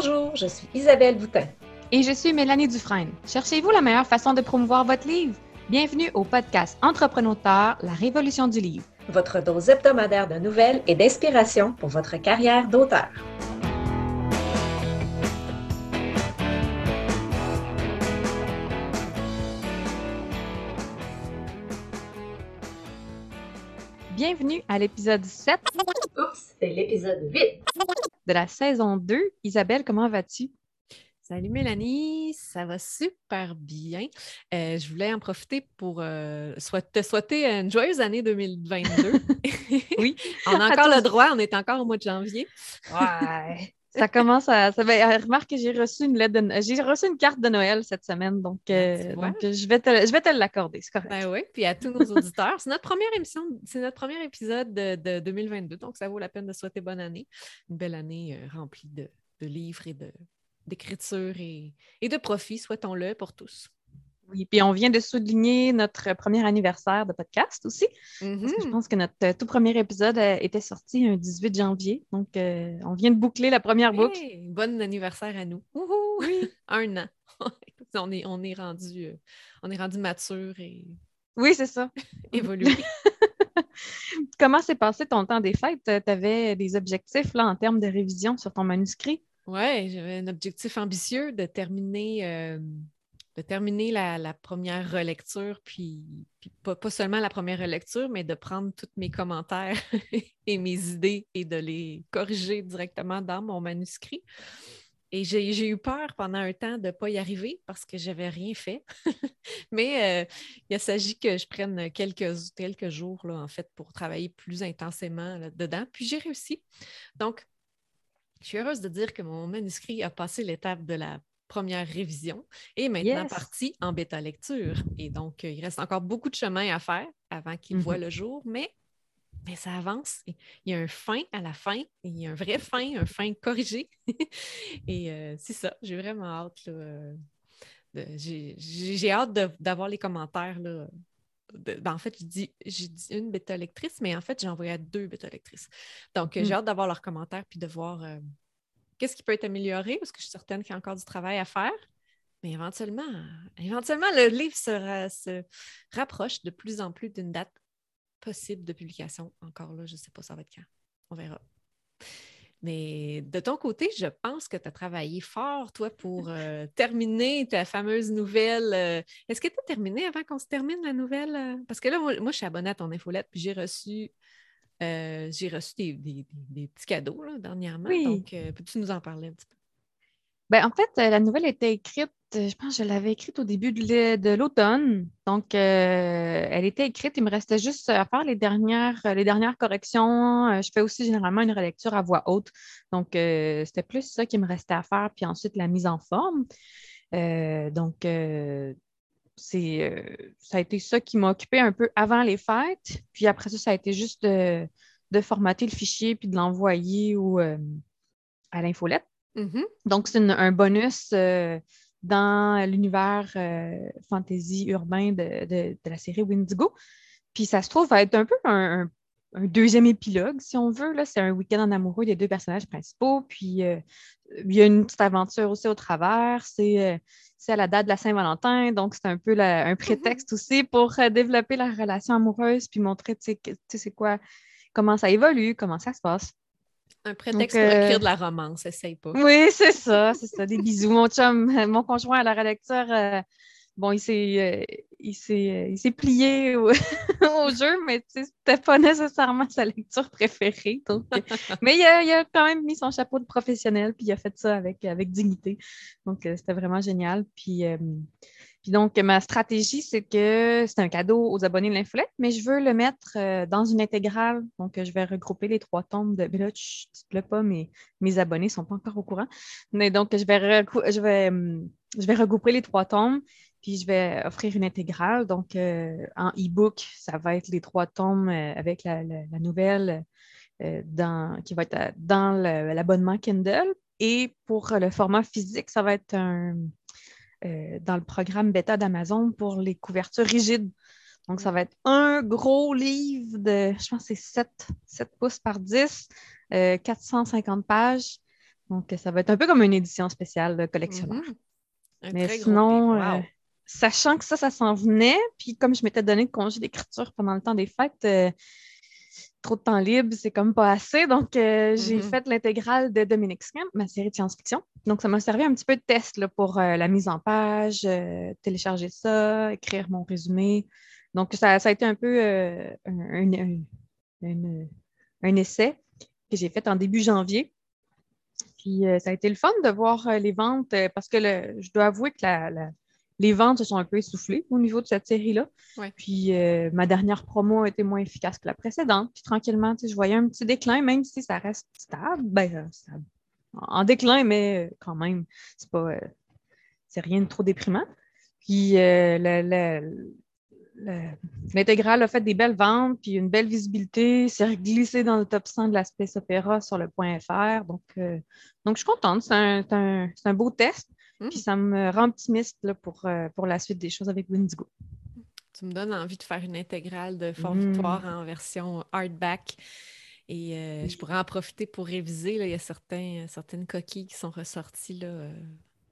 Bonjour, je suis Isabelle Boutin. Et je suis Mélanie Dufresne. Cherchez-vous la meilleure façon de promouvoir votre livre? Bienvenue au podcast Entrepreneur, la révolution du livre. Votre dose hebdomadaire de nouvelles et d'inspiration pour votre carrière d'auteur. Bienvenue à l'épisode 7. Oups, c'est l'épisode 8. De la saison 2. Isabelle, comment vas-tu? Salut Mélanie, ça va super bien. Euh, je voulais en profiter pour euh, te souhaiter une joyeuse année 2022. oui, on a encore le droit, on est encore au mois de janvier. Ouais. Ça commence à. Ça va, remarque que j'ai reçu une lettre J'ai reçu une carte de Noël cette semaine, donc, ah, euh, donc je vais te, je vais te l'accorder, c'est correct. Ben oui, puis à tous nos auditeurs. C'est notre première émission, c'est notre premier épisode de, 2022, donc ça vaut la peine de souhaiter bonne année. Une belle année euh, remplie de, livres et d'écriture et, et de profits, souhaitons-le pour tous. Oui, puis on vient de souligner notre premier anniversaire de podcast aussi. je mm-hmm. pense que notre euh, tout premier épisode euh, était sorti un 18 janvier. Donc, euh, on vient de boucler la première boucle. bon anniversaire à nous. un an. on, est, on, est rendu, on est rendu mature et. Oui, c'est ça. Évolué. Comment s'est passé ton temps des fêtes? Tu avais des objectifs là, en termes de révision sur ton manuscrit? Oui, j'avais un objectif ambitieux de terminer de terminer la, première relecture, puis, pas, seulement la première relecture, mais de prendre tous mes commentaires et mes idées et de les corriger directement dans mon manuscrit. Et j'ai eu peur pendant un temps de ne pas y arriver parce que je n'avais rien fait. Mais euh, il s'agit que je prenne quelques, quelques jours, là, en fait, pour travailler plus intensément dedans. Puis j'ai réussi. Donc, je suis heureuse de dire que mon manuscrit a passé l'étape de la première révision et maintenant parti en bêta lecture. Et donc, euh, il reste encore beaucoup de chemin à faire avant qu'il voit mm-hmm. le jour, mais, mais ça avance. Il y a un fin à la fin, il y a un vrai fin, un fin corrigé. et euh, c'est ça, j'ai vraiment hâte. Euh, j'ai hâte d'avoir les commentaires. Là, ben, en fait, j'ai dit, une bêta lectrice, mais en fait, j'ai envoyé à deux bêta lectrices. Donc, j'ai mm. hâte d'avoir leurs commentaires puis de voir qu'est-ce qui peut être amélioré, parce que je suis certaine qu'il y a encore du travail à faire. Mais éventuellement, éventuellement le livre se, rapproche de plus en plus d'une date possible de publication. Encore là, je ne sais pas ça va être quand. On verra. Mais de ton côté, je pense que tu as travaillé fort, toi, pour euh, terminer ta fameuse nouvelle. Euh, est-ce que tu as terminé avant qu'on se termine la nouvelle? Euh? Parce que là, moi, moi, je suis abonnée à ton infolette, puis j'ai reçu euh, j'ai reçu des, petits cadeaux dernièrement. Donc, euh, peux-tu nous en parler un petit peu? Ben, en fait, euh, la nouvelle était écrite, je pense que je l'avais écrite au début de l'automne. Donc, elle était écrite. Il me restait juste à faire les dernières, les dernières corrections. je fais aussi généralement une relecture à voix haute. Donc, c'était plus ça qui me restait à faire. Puis ensuite, la mise en forme. donc, c'est, euh, ça a été ça qui m'a occupé un peu avant les fêtes. Puis après ça, ça a été juste de, formater le fichier puis de l'envoyer euh, à l'infolette. Mm-hmm. Donc, c'est un bonus euh, dans l'univers fantasy urbain de, la série Windigo. Puis ça se trouve être un peu un, deuxième épilogue, si on veut. C'est un week-end en amoureux des deux personnages principaux. Puis il y a une petite aventure aussi au travers. C'est c'est à la date de la Saint-Valentin, donc c'est un peu un mhm. prétexte aussi pour euh, développer la relation amoureuse puis montrer, tu sais, c'est quoi, comment ça évolue, comment ça se passe. Un prétexte pour écrire euh, de la romance, essaye pas. Oui, c'est ça, c'est ça, des bisous. Mon chum, mon conjoint à la relecture, euh, bon, il s'est, il s'est, il s'est plié au, jeu, mais c'était pas nécessairement sa lecture préférée. mais il a, il a, quand même mis son chapeau de professionnel, puis il a fait ça avec, avec dignité. Donc, c'était vraiment génial. Puis, puis donc, ma stratégie, c'est que c'est un cadeau aux abonnés de l'infolette, mais je veux le mettre dans une intégrale. Donc, je vais regrouper les trois tombes de. Mais là, tu te plais pas, mais mes abonnés ne sont pas encore au courant. Mais donc, je vais, je vais, je vais regrouper les trois tombes puis je vais offrir une intégrale. Donc, euh, en e-book, ça va être les trois tomes euh, avec la, nouvelle euh, dans, qui va être dans l'abonnement Kindle. Et pour le format physique, ça va être un, dans le programme bêta d'Amazon pour les couvertures rigides. Donc, ça va être un gros livre de, je pense, c'est 7, 7 pouces par 10, 450 pages Donc, ça va être un peu comme une édition spéciale de collectionneur. Un Mais sinon. Wow. euh, sachant que ça, ça s'en venait, puis comme je m'étais donné de congé d'écriture pendant le temps des fêtes, euh, trop de temps libre, c'est comme pas assez. Donc, euh, j'ai Mhm. fait l'intégrale de Dominic Scamp, ma série de science-fiction. Donc, ça m'a servi un petit peu de test là, pour euh, la mise en page, télécharger ça, écrire mon résumé. Donc, ça, ça a été un peu un, un- un- un- un essai que j'ai fait en début janvier. Puis ça a été le fun de voir les ventes parce que le- je dois avouer que la- la- les ventes se sont un peu essoufflées au niveau de cette série-là. Ouais. Puis euh, ma dernière promo a été moins efficace que la précédente. Puis tranquillement, je voyais un petit déclin, même si ça reste stable. Ben, euh. En déclin, mais euh, quand même, c'est pas euh, c'est rien de trop déprimant. Puis euh, le- le- le- l'intégrale a fait des belles ventes, puis une belle visibilité, s'est glissé dans le top 100 de la Space Opera sur le point .fr. Donc, euh, donc je suis contente. C'est un, c'est un- c'est un beau test. Mm. Puis ça me rend optimiste là, pour, euh, pour la suite des choses avec Windigo. Tu me donnes envie de faire une intégrale de Fort Mm. Victoire en version hardback. Et euh, je pourrais en profiter pour réviser. là. Il y a certains, certaines coquilles qui sont ressorties là, euh,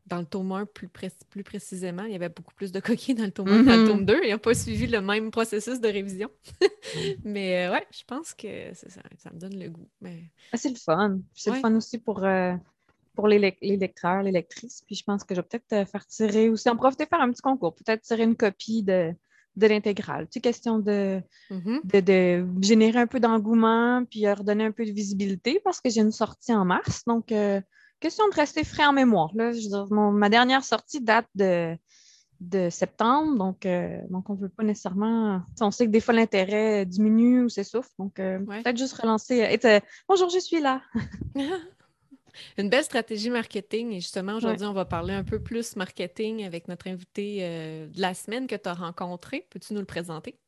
dans le tome 1 plus, pré- plus précisément. Il y avait beaucoup plus de coquilles dans le tome 1 que dans le Mhm. tome 2. Ils n'ont pas suivi le même processus de révision. Mais euh, ouais, je pense que ça, ça me donne le goût. Mais... Ah, c'est le fun. C'est Ouais. le fun aussi pour, euh, pour les, les lecteurs, les lectrices. Puis je pense que je vais peut-être euh, faire tirer aussi, en profiter faire un petit concours, peut-être tirer une copie de, de l'intégrale. Sais, question de, Mhm. de, de générer un peu d'engouement, puis redonner un peu de visibilité parce que j'ai une sortie en mars. Donc, euh, question de rester frais en mémoire. Là. Je veux dire, mon- ma dernière sortie date de, de septembre, donc, euh, donc on ne veut pas nécessairement. On sait que des fois l'intérêt diminue ou s'essouffle, donc euh, Ouais. peut-être juste relancer. euh, Bonjour, je suis là. Une belle stratégie marketing. Et justement, aujourd'hui, on va parler un peu plus marketing avec notre invité euh, de la semaine que tu as rencontré. Peux-tu nous le présenter?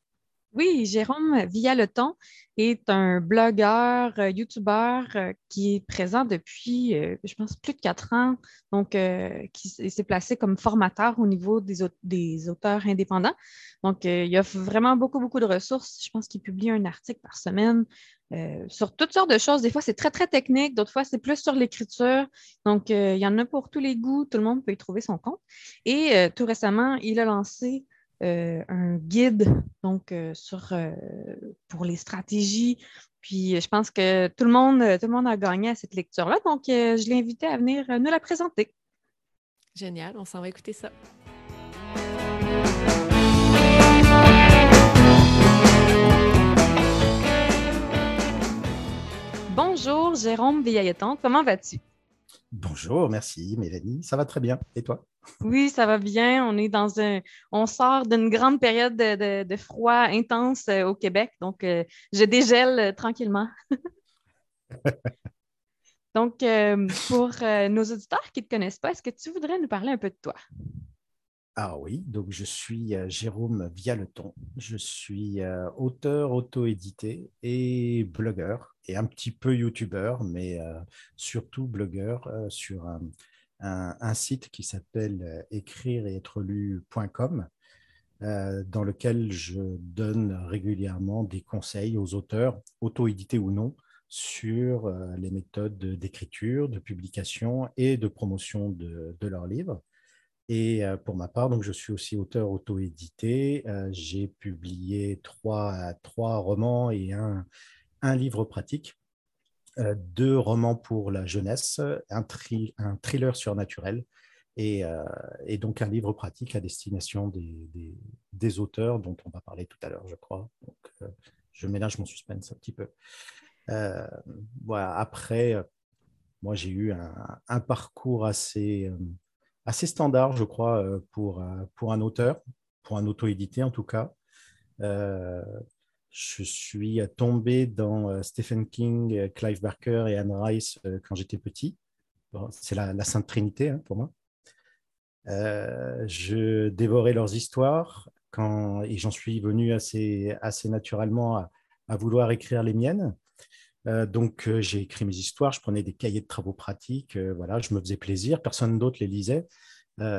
Oui, Jérôme Villaleton est un blogueur, euh, youtubeur euh, qui est présent depuis, euh, je pense, plus de quatre ans. Donc, qui s'est placé comme formateur au niveau des, au- des auteurs indépendants. Donc, il y a vraiment beaucoup, beaucoup de ressources. Je pense qu'il publie un article par semaine sur toutes sortes de choses. Des fois, c'est très, très technique. D'autres fois, c'est plus sur l'écriture. Donc, il y en a pour tous les goûts. Tout le monde peut y trouver son compte. Et tout récemment, il a lancé euh, un guide donc euh, sur euh, pour les stratégies. Puis je pense que tout le monde, tout le monde a gagné à cette lecture-là. Donc, euh, je l'ai invité à venir nous la présenter. Génial, on s'en va écouter ça. Bonjour, Jérôme Vieilleton. Comment vas-tu? Bonjour, merci Mélanie. Ça va très bien. Et toi? Oui, ça va bien. On est dans un. On sort d'une grande période de, de- de froid intense euh, au Québec. Donc, euh, je dégèle euh, tranquillement. donc, euh, pour euh, nos auditeurs qui ne te connaissent pas, est-ce que tu voudrais nous parler un peu de toi? Ah oui, donc je suis Jérôme Vialeton. Je suis auteur auto-édité et blogueur et un petit peu youtubeur, mais surtout blogueur sur un, un- site qui s'appelle euh, écrire et être lu.com euh, dans lequel je donne régulièrement des conseils aux auteurs, auto-édités ou non, sur euh, les méthodes d'écriture, de publication et de promotion de, de leurs livres. Et pour ma part, donc, je suis aussi auteur auto-édité. J'ai publié trois, trois romans et un, un livre pratique, deux romans pour la jeunesse, un, thriller surnaturel et, euh, et donc un livre pratique à destination des, auteurs dont on va parler tout à l'heure, je crois. Euh, je ménage mon suspense un petit peu. Euh. Après, euh, moi, j'ai eu un, parcours assez, euh, standard, je crois, euh, pour, euh, pour un auteur, pour un auto-édité en tout cas. Je suis tombé dans euh, Stephen King, euh, Clive Barker et Anne Rice euh, quand j'étais petit. C'est la, Sainte Trinité hein, pour moi. Je dévorais leurs histoires et j'en suis venu assez, naturellement à, vouloir écrire les miennes. Donc, euh, j'ai écrit mes histoires, je prenais des cahiers de travaux pratiques, voilà, je me faisais plaisir, personne d'autre les lisait,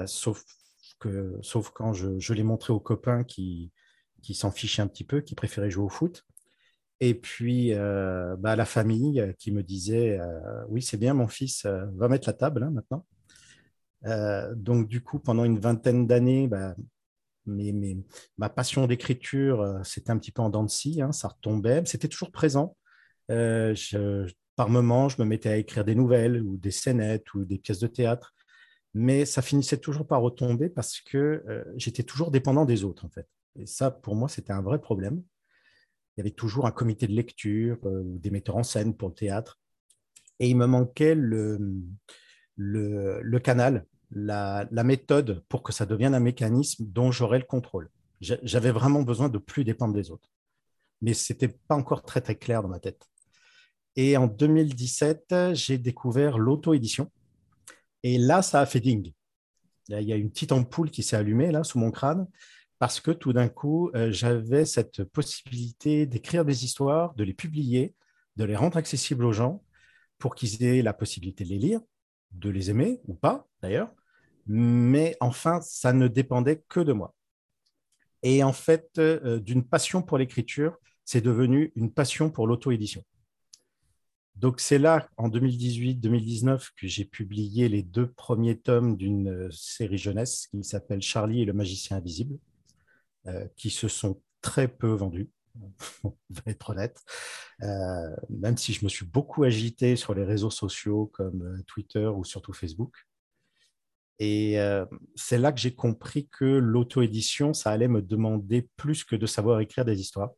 sauf, quand je les montrais aux copains qui, qui s'en fichaient un petit peu, qui préféraient jouer au foot. Et puis, bah, la famille qui me disait Oui, c'est bien, mon fils, va mettre la table hein, maintenant. donc, du coup, pendant une vingtaine d'années, bah, ma passion d'écriture, c'était un petit peu en dents de scie, hein, ça retombait. C'était toujours présent. par moments, je me mettais à écrire des nouvelles ou des scénettes ou des pièces de théâtre mais ça finissait toujours par retomber parce que euh, j'étais toujours dépendant des autres, en fait. Et ça, pour moi, c'était un vrai problème. Il y avait toujours un comité de lecture euh, des metteurs en scène pour le théâtre. Et il me manquait le, le, canal, la, méthode pour que ça devienne un mécanisme dont j'aurais le contrôle. J'avais vraiment besoin de plus dépendre des autres. Mais ce n'était pas encore très, très clair dans ma tête. Et en 2017, j'ai découvert l'auto-édition et là, ça a fait ding. il y a une petite ampoule qui s'est allumée là sous mon crâne parce que tout d'un coup, euh, j'avais cette possibilité d'écrire des histoires, de les publier, de les rendre accessibles aux gens pour qu'ils aient la possibilité de les lire, de les aimer ou pas d'ailleurs. Mais enfin, ça ne dépendait que de moi. Et en fait, euh, d'une passion pour l'écriture, c'est devenu une passion pour l'auto-édition. Donc c'est là, en 2018-2019, que j'ai publié les deux premiers tomes d'une série jeunesse qui s'appelle Charlie et le magicien invisible, qui se sont très peu vendus, on va être honnête, euh, même si je me suis beaucoup agité sur les réseaux sociaux comme Twitter ou surtout Facebook. Et c'est là que j'ai compris que l'auto-édition, ça allait me demander plus que de savoir écrire des histoires,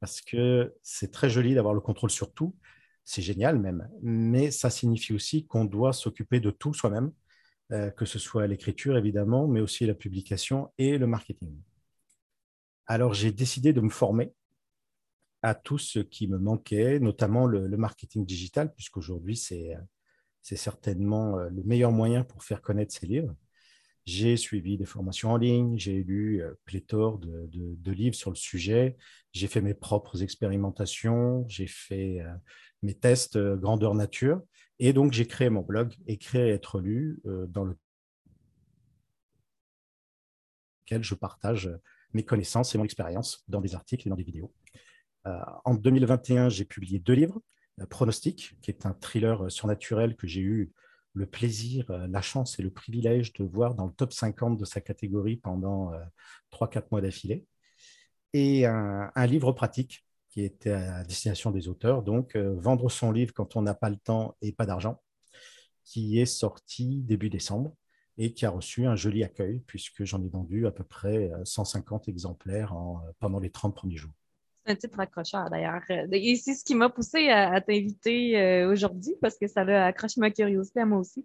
parce que c'est très joli d'avoir le contrôle sur tout, c'est génial même, mais ça signifie aussi qu'on doit s'occuper de tout soi-même, euh, que ce soit l'écriture évidemment, mais aussi la publication et le marketing. Alors j'ai décidé de me former à tout ce qui me manquait, notamment le, marketing digital, puisqu'aujourd'hui c'est certainement euh, le meilleur moyen pour faire connaître ces livres. J'ai suivi des formations en ligne, j'ai lu euh, pléthore de, livres sur le sujet, j'ai fait mes propres expérimentations, j'ai fait mes tests euh, grandeur nature. Et donc, j'ai créé mon blog Écrire et être lu, euh, dans lequel je partage mes connaissances et mon expérience dans des articles et dans des vidéos. Euh, en 2021, j'ai publié deux livres. Pronostic, qui est un thriller surnaturel que j'ai eu le plaisir, la chance et le privilège de voir dans le top 50 de sa catégorie pendant 3-4 mois d'affilée. Et un livre pratique qui était à destination des auteurs. Donc, euh, vendre son livre quand on n'a pas le temps et pas d'argent, qui est sorti début décembre et qui a reçu un joli accueil, puisque j'en ai vendu à peu près 150 euh, exemplaires euh, pendant les 30 premiers jours. C'est un titre accrocheur d'ailleurs. Et c'est ce qui m'a poussé à, t'inviter aujourd'hui, parce que ça a accroché ma curiosité à moi aussi.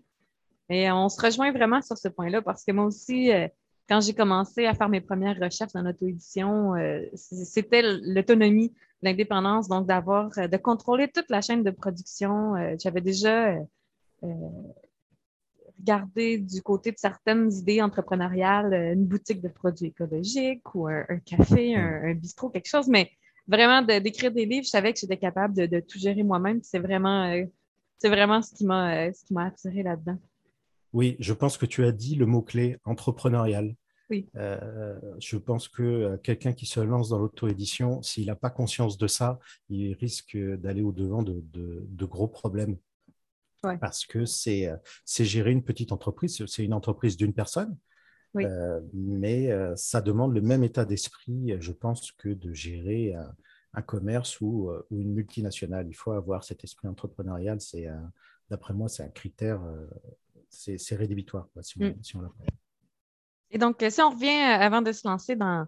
Et on se rejoint vraiment sur ce point-là, parce que moi aussi, quand j'ai commencé à faire mes premières recherches en auto-édition, c'était l'autonomie l'indépendance, donc d'avoir, euh, de contrôler toute la chaîne de production. Euh, j'avais déjà euh, regardé du côté de certaines idées entrepreneuriales, une boutique de produits écologiques ou un, café, un, bistrot, quelque chose, mais vraiment d'écrire des livres, je savais que j'étais capable de, tout gérer moi-même. C'est vraiment, c'est vraiment ce qui m'a, m'a attiré là-dedans. Oui, je pense que tu as dit le mot-clé entrepreneurial. Euh, je pense que euh, quelqu'un qui se lance dans l'auto-édition, s'il n'a pas conscience de ça, il risque d'aller au-devant de, gros problèmes. Parce que euh, c'est gérer une petite entreprise, c'est une entreprise d'une personne, mais ça demande le même état d'esprit, je pense, que de gérer un, commerce ou, une multinationale. Il faut avoir cet esprit entrepreneurial. C'est, d'après moi, c'est un critère, c'est rédhibitoire si on, mm. si on et donc, si on revient euh, avant de se lancer dans,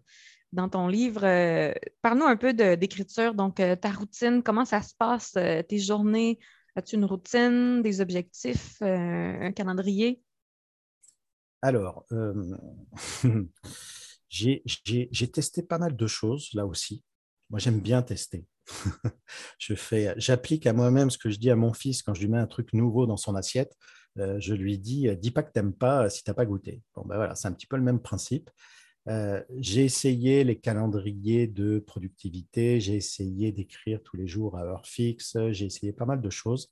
dans ton livre, euh, parle-nous un peu d'écriture. Donc, euh, ta routine, comment ça se passe, tes journées? As-tu une routine, des objectifs, un calendrier? Alors, j'ai testé pas mal de choses là aussi. Moi, j'aime bien tester. je fais, j'applique à moi-même ce que je dis à mon fils quand je lui mets un truc nouveau dans son assiette. Euh, je lui dis dis pas que tu n'aimes pas si tu n'as pas goûté. Bon, ben voilà, c'est un petit peu le même principe. Euh, j'ai essayé les calendriers de productivité, j'ai essayé d'écrire tous les jours à heure fixe, j'ai essayé pas mal de choses.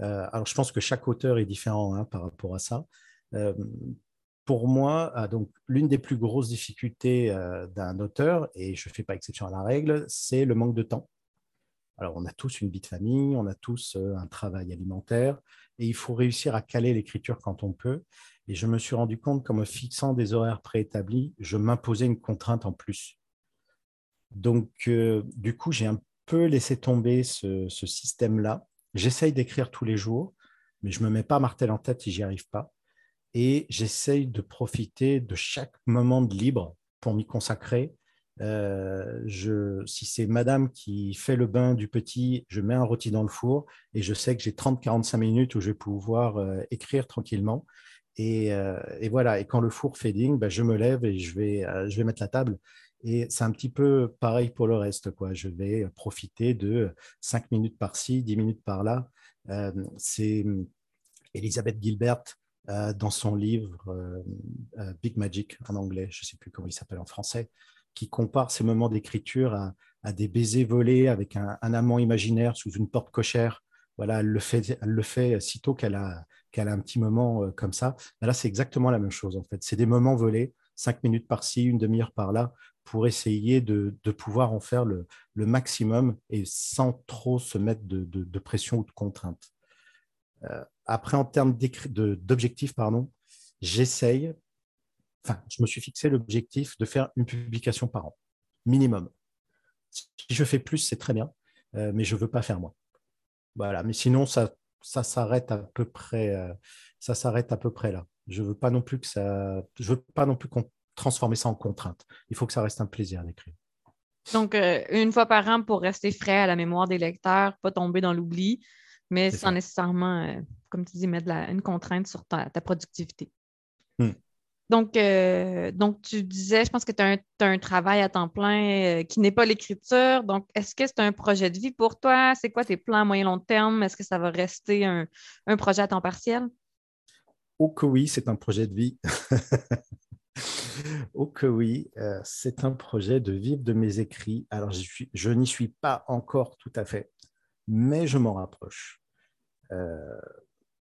Euh, alors, je pense que chaque auteur est différent hein, par rapport à ça. pour moi, ah, donc l'une des plus grosses difficultés d'un auteur, et je ne fais pas exception à la règle, c'est le manque de temps. Alors, on a tous une vie de famille, on a tous un travail alimentaire, et il faut réussir à caler l'écriture quand on peut. Et je me suis rendu compte qu'en me fixant des horaires préétablis, je m'imposais une contrainte en plus. Donc, du coup, j'ai un peu laissé tomber ce, ce système-là. J'essaye d'écrire tous les jours, mais je ne me mets pas martel en tête si j'y arrive pas. Et j'essaye de profiter de chaque moment de libre pour m'y consacrer. Euh, je, si c'est madame qui fait le bain du petit, je mets un rôti dans le four et je sais que j'ai 30-45 minutes où je vais pouvoir euh, écrire tranquillement. Et, euh, et, voilà, et quand le four fait ding, ben, je me lève et je vais, je vais mettre la table. Et c'est un petit peu pareil pour le reste. Quoi. Je vais profiter de 5 minutes par-ci, 10 minutes par-là. c'est Elisabeth Gilbert dans son livre Big Magic en anglais, je ne sais plus comment il s'appelle en français, qui compare ces moments d'écriture à, des baisers volés avec un, amant imaginaire sous une porte cochère. Voilà, elle le fait, elle le fait sitôt qu'elle a, qu'elle a un petit moment comme ça. là, c'est exactement la même chose en fait. C'est des moments volés, cinq minutes par-ci, une demi-heure par-là, pour essayer de, de, pouvoir en faire le, le, maximum et sans trop se mettre de, de pression ou de contrainte. Euh, après, en termes d'objectifs, pardon, j'essaye, enfin, je me suis fixé l'objectif de faire une publication par an, minimum. Si je fais plus, c'est très bien, euh, mais je ne veux pas faire moins. Voilà, mais sinon, ça, ça s'arrête à peu près, euh, ça s'arrête à peu près là. Je veux pas non plus que ça, je veux pas non plus qu'on transformer ça en contrainte. Il faut que ça reste un plaisir d'écrire. Donc, une fois par an pour rester frais à la mémoire des lecteurs, pas tomber dans l'oubli, mais sans nécessairement, euh, comme tu dis, mettre une contrainte sur ta, productivité. Hmm. Donc, euh, donc, tu disais, je pense que tu as, un travail à temps plein euh, qui n'est pas l'écriture. Donc, est-ce que c'est un projet de vie pour toi? C'est quoi tes plans moyen long terme? Est-ce que ça va rester un, projet à temps partiel? Oh que oui, c'est un projet de vie. oh que oui, c'est un projet de vivre de mes écrits. Alors, je n'y suis pas encore tout à fait, mais je m'en rapproche.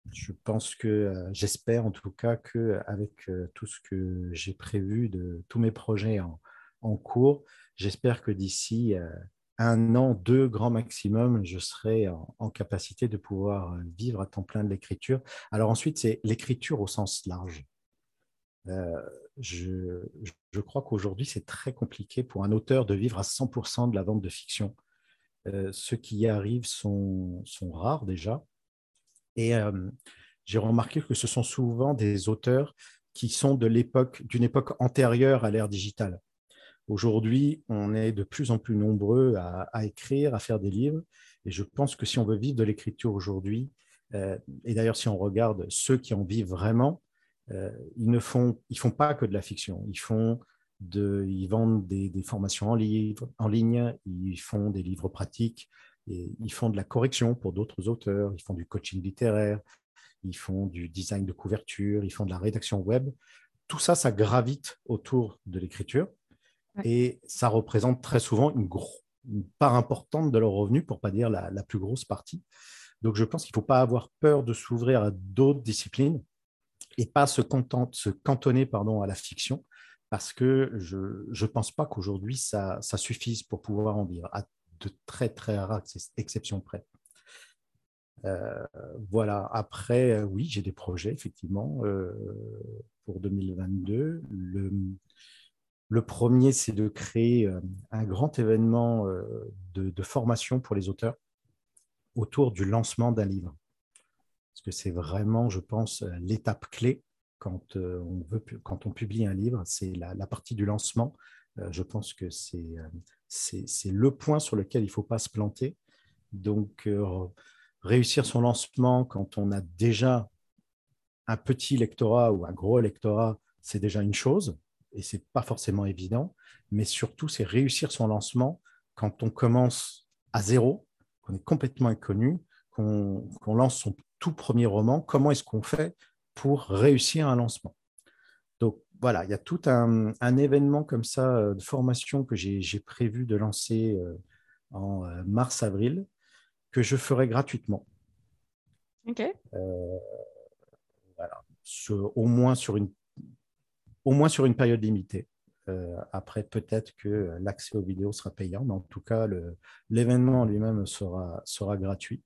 Euh, je pense que, euh, j'espère en tout cas qu'avec euh, tout ce que j'ai prévu de tous mes projets en, cours, j'espère que d'ici un an, deux grand maximum, je serai en, capacité de pouvoir vivre à temps plein de l'écriture. Alors ensuite, c'est l'écriture au sens large. je, crois qu'aujourd'hui, c'est très compliqué pour un auteur de vivre à 100% de la vente de fiction. ceux qui y arrivent sont rares déjà. Et j'ai remarqué que ce sont souvent des auteurs qui sont de l'époque, d'une époque antérieure à l'ère digitale. Aujourd'hui, on est de plus en plus nombreux à, écrire, à faire des livres. Et je pense que si on veut vivre de l'écriture aujourd'hui, et d'ailleurs si on regarde ceux qui en vivent vraiment, ils ne font, ils font pas que de la fiction. Ils font ils vendent des, des formations en, livre, en ligne, ils font des livres pratiques, ils font de la correction pour d'autres auteurs, ils font du coaching littéraire, ils font du design de couverture, ils font de la rédaction web. Tout ça, ça gravite autour de l'écriture et ça représente très souvent une, part importante de leurs revenus, pour ne pas dire la, plus grosse partie. Donc, je pense qu'il ne faut pas avoir peur de s'ouvrir à d'autres disciplines et pas se, se cantonner pardon, à la fiction, parce que je ne pense pas qu'aujourd'hui, ça, ça, suffise pour pouvoir en vivre de très, très rares exceptions près. Euh, voilà, après, euh, oui, j'ai des projets, effectivement, euh, pour 2022. Le, le premier, c'est de créer un grand événement de, formation pour les auteurs autour du lancement d'un livre. Parce que c'est vraiment, je pense, l'étape clé quand on, veut, quand on publie un livre, c'est la, la, partie du lancement. je pense que c'est c'est le point sur lequel il ne faut pas se planter. Donc, euh, réussir son lancement quand on a déjà un petit lectorat ou un gros lectorat, c'est déjà une chose, et ce n'est pas forcément évident. Mais surtout, c'est réussir son lancement quand on commence à zéro, qu'on est complètement inconnu, qu'on lance son tout premier roman. Comment est-ce qu'on fait pour réussir un lancement? Donc, voilà, il y a tout un, événement comme ça euh, de formation que j'ai prévu de lancer euh, en euh, mars-avril que je ferai gratuitement. OK. voilà, au, moins sur une, au moins sur une période limitée. après, peut-être que l'accès aux vidéos sera payant, mais en tout cas, l'événement lui-même sera, sera gratuit.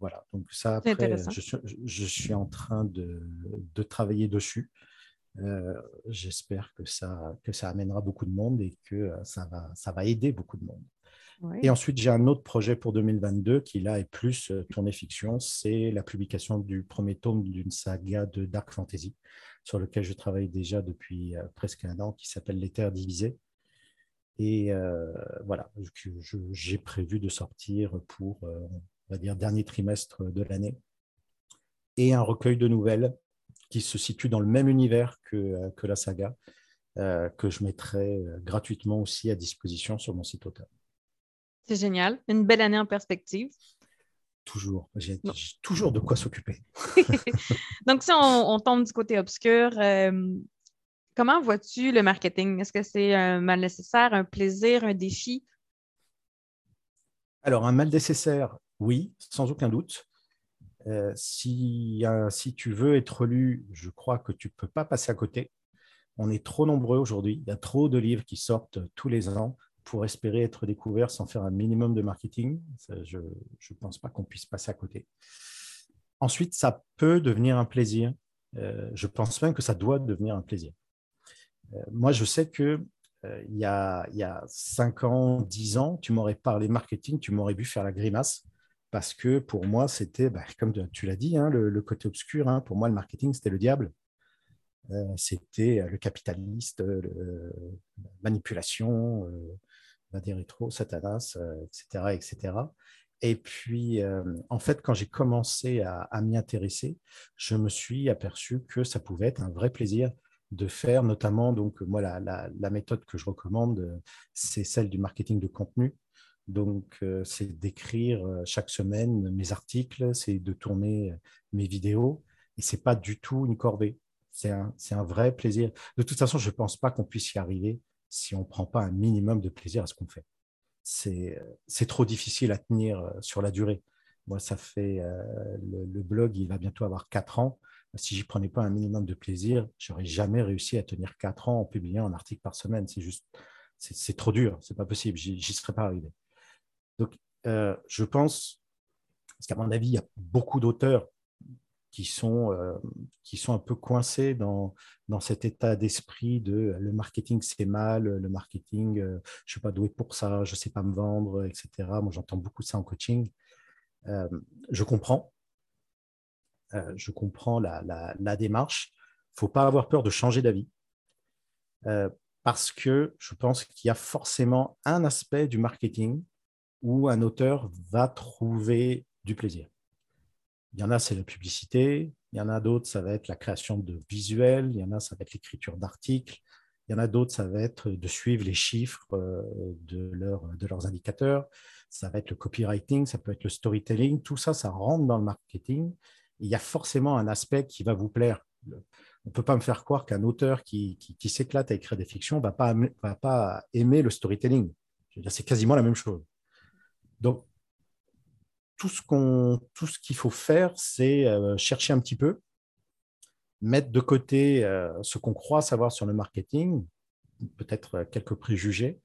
voilà, donc ça, après, je suis, je suis, en train de, de travailler dessus. J'espère que ça, que ça amènera beaucoup de monde et que ça va, ça va aider beaucoup de monde. Et ensuite, j'ai un autre projet pour 2022 qui, là, est plus euh, tourné fiction. C'est la publication du premier tome d'une saga de Dark Fantasy sur lequel je travaille déjà depuis euh, presque un an, qui s'appelle Les Terres divisées. Et euh, voilà, j'ai prévu de sortir pour, on va dire, dernier trimestre de l'année. Et un recueil de nouvelles qui se situe dans le même univers que, que la saga, que je mettrai gratuitement aussi à disposition sur mon site auteur. C'est génial. Une belle année en perspective. Toujours. J'ai toujours de quoi s'occuper. Donc, si on, tombe du côté obscur, euh, comment vois-tu le marketing? Est-ce que c'est un mal nécessaire, un plaisir, un défi? Alors, un mal nécessaire, oui, sans aucun doute. Euh, si, si tu veux être lu, je crois que tu ne peux pas passer à côté. On est trop nombreux aujourd'hui. Il y a trop de livres qui sortent tous les ans pour espérer être découvert sans faire un minimum de marketing. je ne pense pas qu'on puisse passer à côté. Ensuite, ça peut devenir un plaisir. Euh, je pense même que ça doit devenir un plaisir. Euh, moi, je sais que euh, il, y a, y a 5 ans, 10 ans, tu m'aurais parlé marketing, tu m'aurais vu faire la grimace parce que pour moi, c'était, bah, comme tu l'as dit, hein, le, côté obscur. Hein, pour moi, le marketing, c'était le diable. c'était le capitaliste, la manipulation, des rétro, Satanas, etc., etc. Et puis, euh, en fait, quand j'ai commencé à, m'y intéresser, je me suis aperçu que ça pouvait être un vrai plaisir de faire, notamment, donc, moi, la, méthode que je recommande, c'est celle du marketing de contenu. Donc, euh, c'est d'écrire euh, chaque semaine mes articles, c'est de tourner mes vidéos, et c'est pas du tout une corvée. C'est un, un, vrai plaisir. De toute façon, je ne pense pas qu'on puisse y arriver si on ne prend pas un minimum de plaisir à ce qu'on fait. C'est trop difficile à tenir euh, sur la durée. Moi, ça fait euh, le, blog, il va bientôt avoir quatre ans. Si j'y prenais pas un minimum de plaisir, j'aurais jamais réussi à tenir quatre ans en publiant un article par semaine. C'est juste, c'est trop dur, c'est pas possible. J'y serais pas arrivé. Donc, euh, je pense, parce qu'à mon avis, il y a beaucoup d'auteurs qui sont, euh, qui sont un peu coincés dans, dans cet état d'esprit de le marketing c'est mal, le marketing, euh, je suis pas doué pour ça, je ne sais pas me vendre, etc. Moi, j'entends beaucoup ça en coaching. Euh, je comprends. je comprends la, la, la démarche. Faut pas avoir peur de changer d'avis. parce que je pense qu'il y a forcément un aspect du marketing où un auteur va trouver du plaisir. Il y en a, c'est la publicité. Il y en a d'autres, ça va être la création de visuels. Il y en a, ça va être l'écriture d'articles. Il y en a d'autres, ça va être de suivre les chiffres euh, de, leurs indicateurs. Ça va être le copywriting, ça peut être le storytelling. Tout ça, ça rentre dans le marketing. il y a forcément un aspect qui va vous plaire. On ne peut pas me faire croire qu'un auteur qui, s'éclate à écrire des fictions ne va pas aimer le storytelling. C'est quasiment la même chose. Donc, tout ce qu'on, tout ce qu'il faut faire, c'est euh, chercher un petit peu, mettre de côté euh, ce qu'on croit savoir sur le marketing, peut-être quelques préjugés,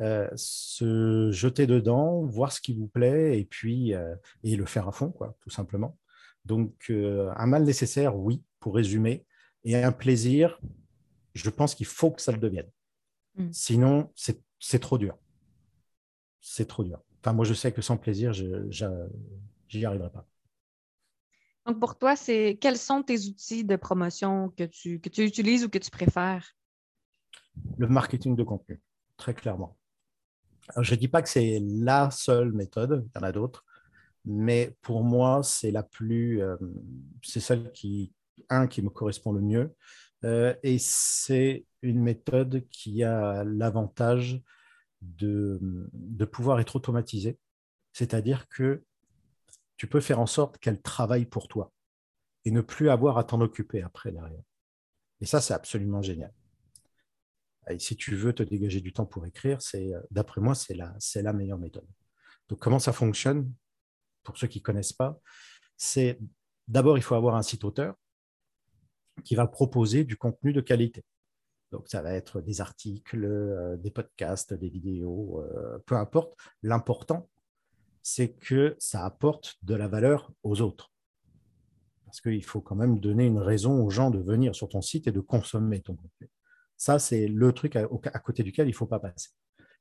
euh, se jeter dedans, voir ce qui vous plaît et puis et le faire à fond, quoi, tout simplement. Donc, un mal nécessaire, oui, pour résumer, et un plaisir, je pense qu'il faut que ça le devienne. Mm. Sinon, c'est trop dur. C'est trop dur. Enfin, moi, je sais que sans plaisir, je n'y arriverai pas. Donc, pour toi, c'est quels sont tes outils de promotion que tu, que tu utilises ou que tu préfères? Le marketing de contenu, très clairement. je ne dis pas que c'est la seule méthode, il y en a d'autres, mais pour moi, c'est la plus, euh, c'est celle qui, un, qui me correspond le mieux, euh, et c'est une méthode qui a l'avantage de, pouvoir être automatisée. C'est-à-dire que tu peux faire en sorte qu'elle travaille pour toi et ne plus avoir à t'en occuper après derrière. Et ça, c'est absolument génial. Et si tu veux te dégager du temps pour écrire, c'est, d'après moi, c'est la, c'est la meilleure méthode. Donc, comment ça fonctionne Pour ceux qui ne connaissent pas, c'est d'abord, il faut avoir un site auteur qui va proposer du contenu de qualité. Donc, ça va être des articles, euh, des podcasts, des vidéos, euh, peu importe. L'important, c'est que ça apporte de la valeur aux autres. Parce qu'il faut quand même donner une raison aux gens de venir sur ton site et de consommer ton contenu. Ça, c'est le truc à, côté duquel il ne faut pas passer.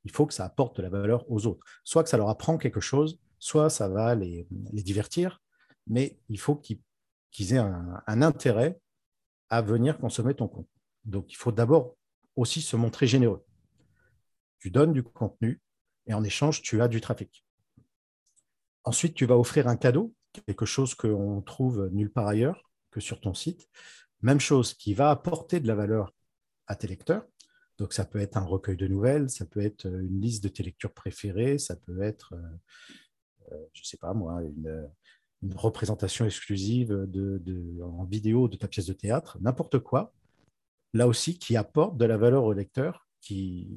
Il faut que ça apporte de la valeur aux autres. Soit que ça leur apprend quelque chose, soit ça va les, divertir, mais il faut qu'ils aient un intérêt à venir consommer ton contenu. Donc, il faut d'abord aussi se montrer généreux. Tu donnes du contenu et en échange, tu as du trafic. Ensuite, tu vas offrir un cadeau, quelque chose qu'on trouve nulle part ailleurs que sur ton site. Même chose qui va apporter de la valeur à tes lecteurs. Donc, ça peut être un recueil de nouvelles, ça peut être une liste de tes lectures préférées, ça peut être, euh, euh, je ne sais pas moi, une, représentation exclusive en vidéo de ta pièce de théâtre, n'importe quoi là aussi, qui apporte de la valeur au lecteur, qui,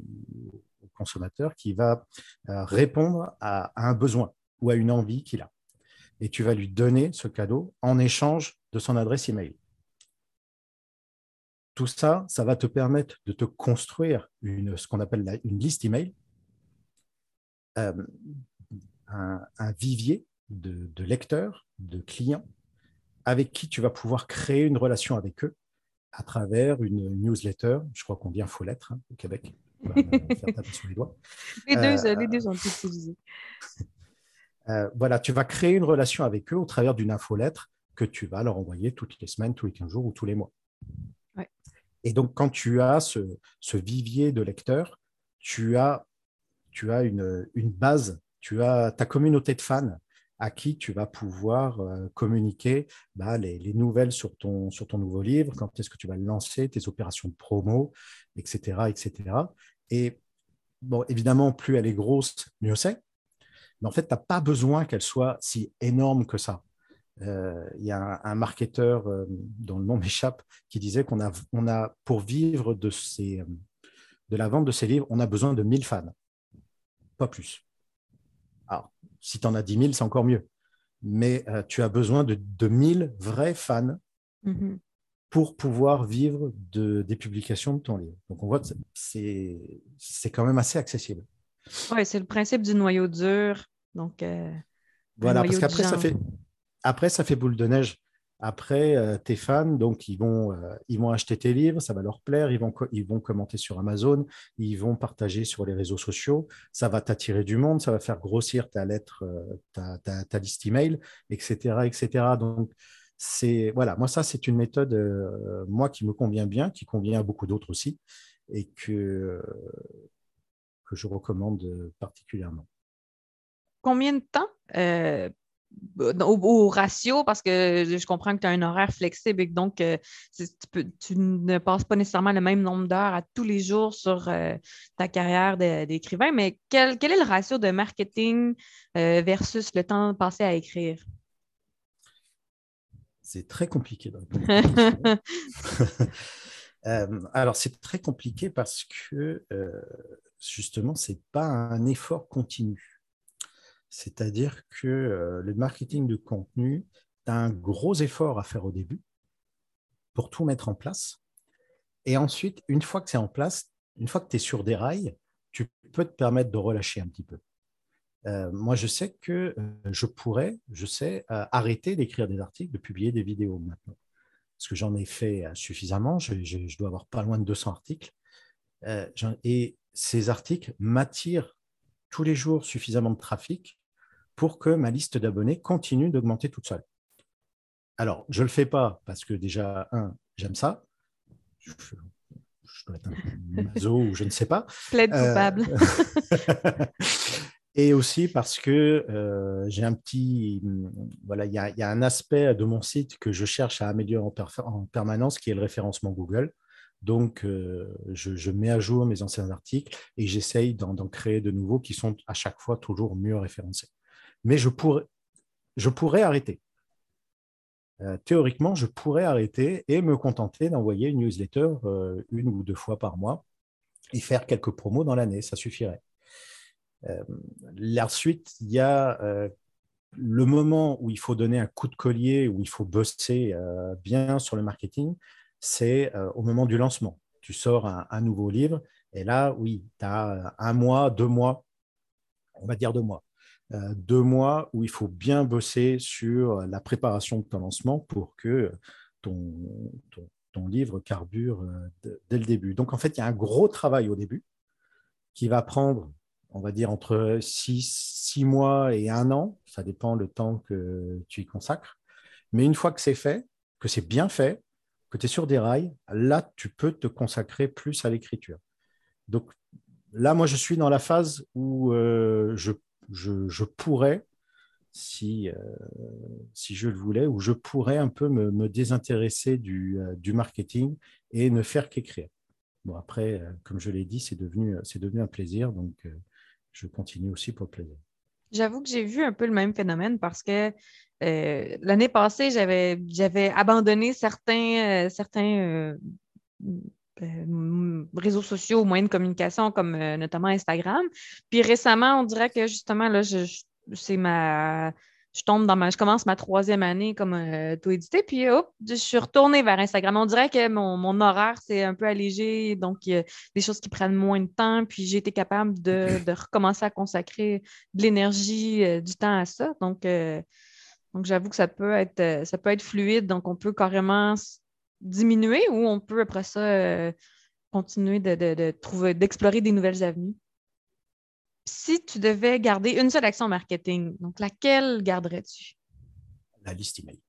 au consommateur, qui va euh, répondre à, un besoin ou à une envie qu'il a. Et tu vas lui donner ce cadeau en échange de son adresse email. Tout ça, ça va te permettre de te construire ce qu'on appelle une liste email, euh, un, vivier de lecteurs, de clients, avec qui tu vas pouvoir créer une relation avec eux à travers une newsletter. Je crois qu'on dit infolettre hein, au Québec. les doigts. Les deux, euh, les deux ont été utilisés. Euh, voilà, tu vas créer une relation avec eux au travers d'une infolettre que tu vas leur envoyer toutes les semaines, tous les 15 jours ou tous les mois. Et donc, quand tu as ce, vivier de lecteurs, tu as, tu as une, une, base, tu as ta communauté de fans à qui tu vas pouvoir euh, communiquer bah, les, nouvelles sur ton, sur ton nouveau livre, quand est-ce que tu vas le lancer, tes opérations de promo, etc. etc. Et bon, évidemment, plus elle est grosse, mieux c'est. Mais en fait, tu n'as pas besoin qu'elle soit si énorme que ça. Euh, il y a un, marketeur euh, dont le nom m'échappe qui disait qu'on a, on a, pour vivre de, de la vente de ces livres, on a besoin de 1000 fans, pas plus. Alors, si tu en as 10 000, c'est encore mieux. Mais euh, tu as besoin de, de 1000 vrais fans mm-hmm. pour pouvoir vivre de, des publications de ton livre. Donc, on voit que c'est quand même assez accessible. Oui, c'est le principe du noyau dur. Donc, euh, voilà, parce qu'après, ça fait, après, ça fait boule de neige. Après, euh, tes fans, donc, ils vont, euh, ils vont acheter tes livres, ça va leur plaire, ils vont, ils vont commenter sur Amazon, ils vont partager sur les réseaux sociaux, ça va t'attirer du monde, ça va faire grossir ta lettre, euh, ta, ta, liste email, etc., etc. Donc, c'est voilà, moi ça c'est une méthode moi qui me convient bien, qui convient à beaucoup d'autres aussi, et que que je recommande particulièrement. Combien de temps au, ratio, parce que je comprends que tu as un horaire flexible et que donc euh, tu, ne passes pas nécessairement le même nombre d'heures à tous les jours sur euh, ta carrière d'écrivain, mais quel, est le ratio de marketing euh, versus le temps passé à écrire? C'est très compliqué. alors, c'est très compliqué parce que justement, ce n'est pas un effort continu. C'est-à-dire que euh, le marketing de contenu, tu as un gros effort à faire au début pour tout mettre en place. Et ensuite, une fois que c'est en place, une fois que tu es sur des rails, tu peux te permettre de relâcher un petit peu. Euh, moi, je sais que euh, je pourrais, je sais, arrêter d'écrire des articles, de publier des vidéos maintenant. Parce que j'en ai fait suffisamment, je, je, dois avoir pas loin de 200 articles. et ces articles m'attirent tous les jours suffisamment de trafic pour que ma liste d'abonnés continue d'augmenter toute seule. Alors, je ne le fais pas parce que déjà, un, j'aime ça. Je, dois être un mazo ou je ne sais pas. Plaide euh, coupable. et aussi parce que euh, j'ai un petit. Voilà, il y, a un aspect de mon site que je cherche à améliorer en permanence qui est le référencement Google. Donc, euh, je, mets à jour mes anciens articles et j'essaye d'en créer de nouveaux qui sont à chaque fois toujours mieux référencés. Mais je pourrais, arrêter. Euh, théoriquement, je pourrais arrêter et me contenter d'envoyer une newsletter euh, une ou deux fois par mois et faire quelques promos dans l'année, ça suffirait. la suite, il y a le moment où il faut donner un coup de collier, où il faut bosser bien sur le marketing, c'est euh, au moment du lancement. tu sors un, nouveau livre. Et là, oui, tu as un mois, deux mois, on va dire deux mois. Euh, deux mois où il faut bien bosser sur la préparation de ton lancement pour que ton, ton, livre carbure euh, dès le début. Donc, en fait, il y a un gros travail au début qui va prendre, on va dire, entre six, six mois et un an. Ça dépend le temps que tu y consacres. Mais une fois que c'est fait, que c'est bien fait, que tu es sur des rails, là, tu peux te consacrer plus à l'écriture. Donc là, moi, je suis dans la phase où euh, je, pourrais, si, euh, si je le voulais, où je pourrais un peu me, désintéresser du, euh, du, marketing et ne faire qu'écrire. Bon, après, comme je l'ai dit, c'est devenu, un plaisir, donc je continue aussi pour plaisir. J'avoue que j'ai vu un peu le même phénomène parce que euh, l'année passée, j'avais, abandonné certains, euh, certains euh, réseaux sociaux, moyens de communication, comme notamment Instagram. Puis récemment, on dirait que justement, là, c'est ma. Je tombe dans ma. Je commence ma troisième année comme tout édité, puis hop, je suis retournée vers Instagram. On dirait que mon, mon horaire s'est un peu allégé, donc il y a des choses qui prennent moins de temps, puis j'ai été capable de, de recommencer à consacrer de l'énergie, du temps à ça. Donc, donc, j'avoue que ça peut être euh, ça peut être fluide. Donc, on peut carrément diminuer ou on peut après ça euh, continuer de, trouver, d'explorer des nouvelles avenues. Si tu devais garder une seule action marketing, donc laquelle garderais-tu? La liste email.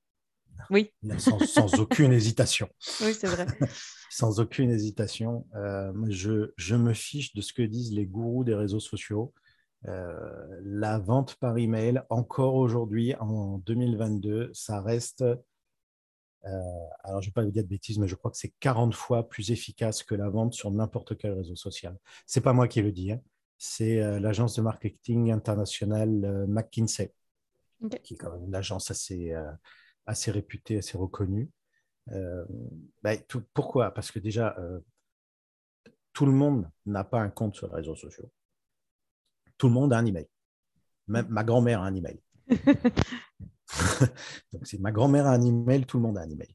Oui. Sans, aucune hésitation. Oui, c'est vrai. sans aucune hésitation. Euh, je, je, me fiche de ce que disent les gourous des réseaux sociaux. Euh, la vente par email, encore aujourd'hui, en 2022, ça reste, euh, alors je ne vais pas vous dire de bêtises, mais je crois que c'est 40 fois plus efficace que la vente sur n'importe quel réseau social. Ce n'est pas moi qui le dis, hein. C'est euh, l'agence de marketing internationale McKinsey, qui est quand même une agence assez, assez réputée, assez reconnue. Bah, pourquoi? Parce que déjà, tout le monde n'a pas un compte sur les réseaux sociaux tout le monde a un email. Même ma grand-mère a un email. Donc, c'est ma grand-mère a un email, tout le monde a un email.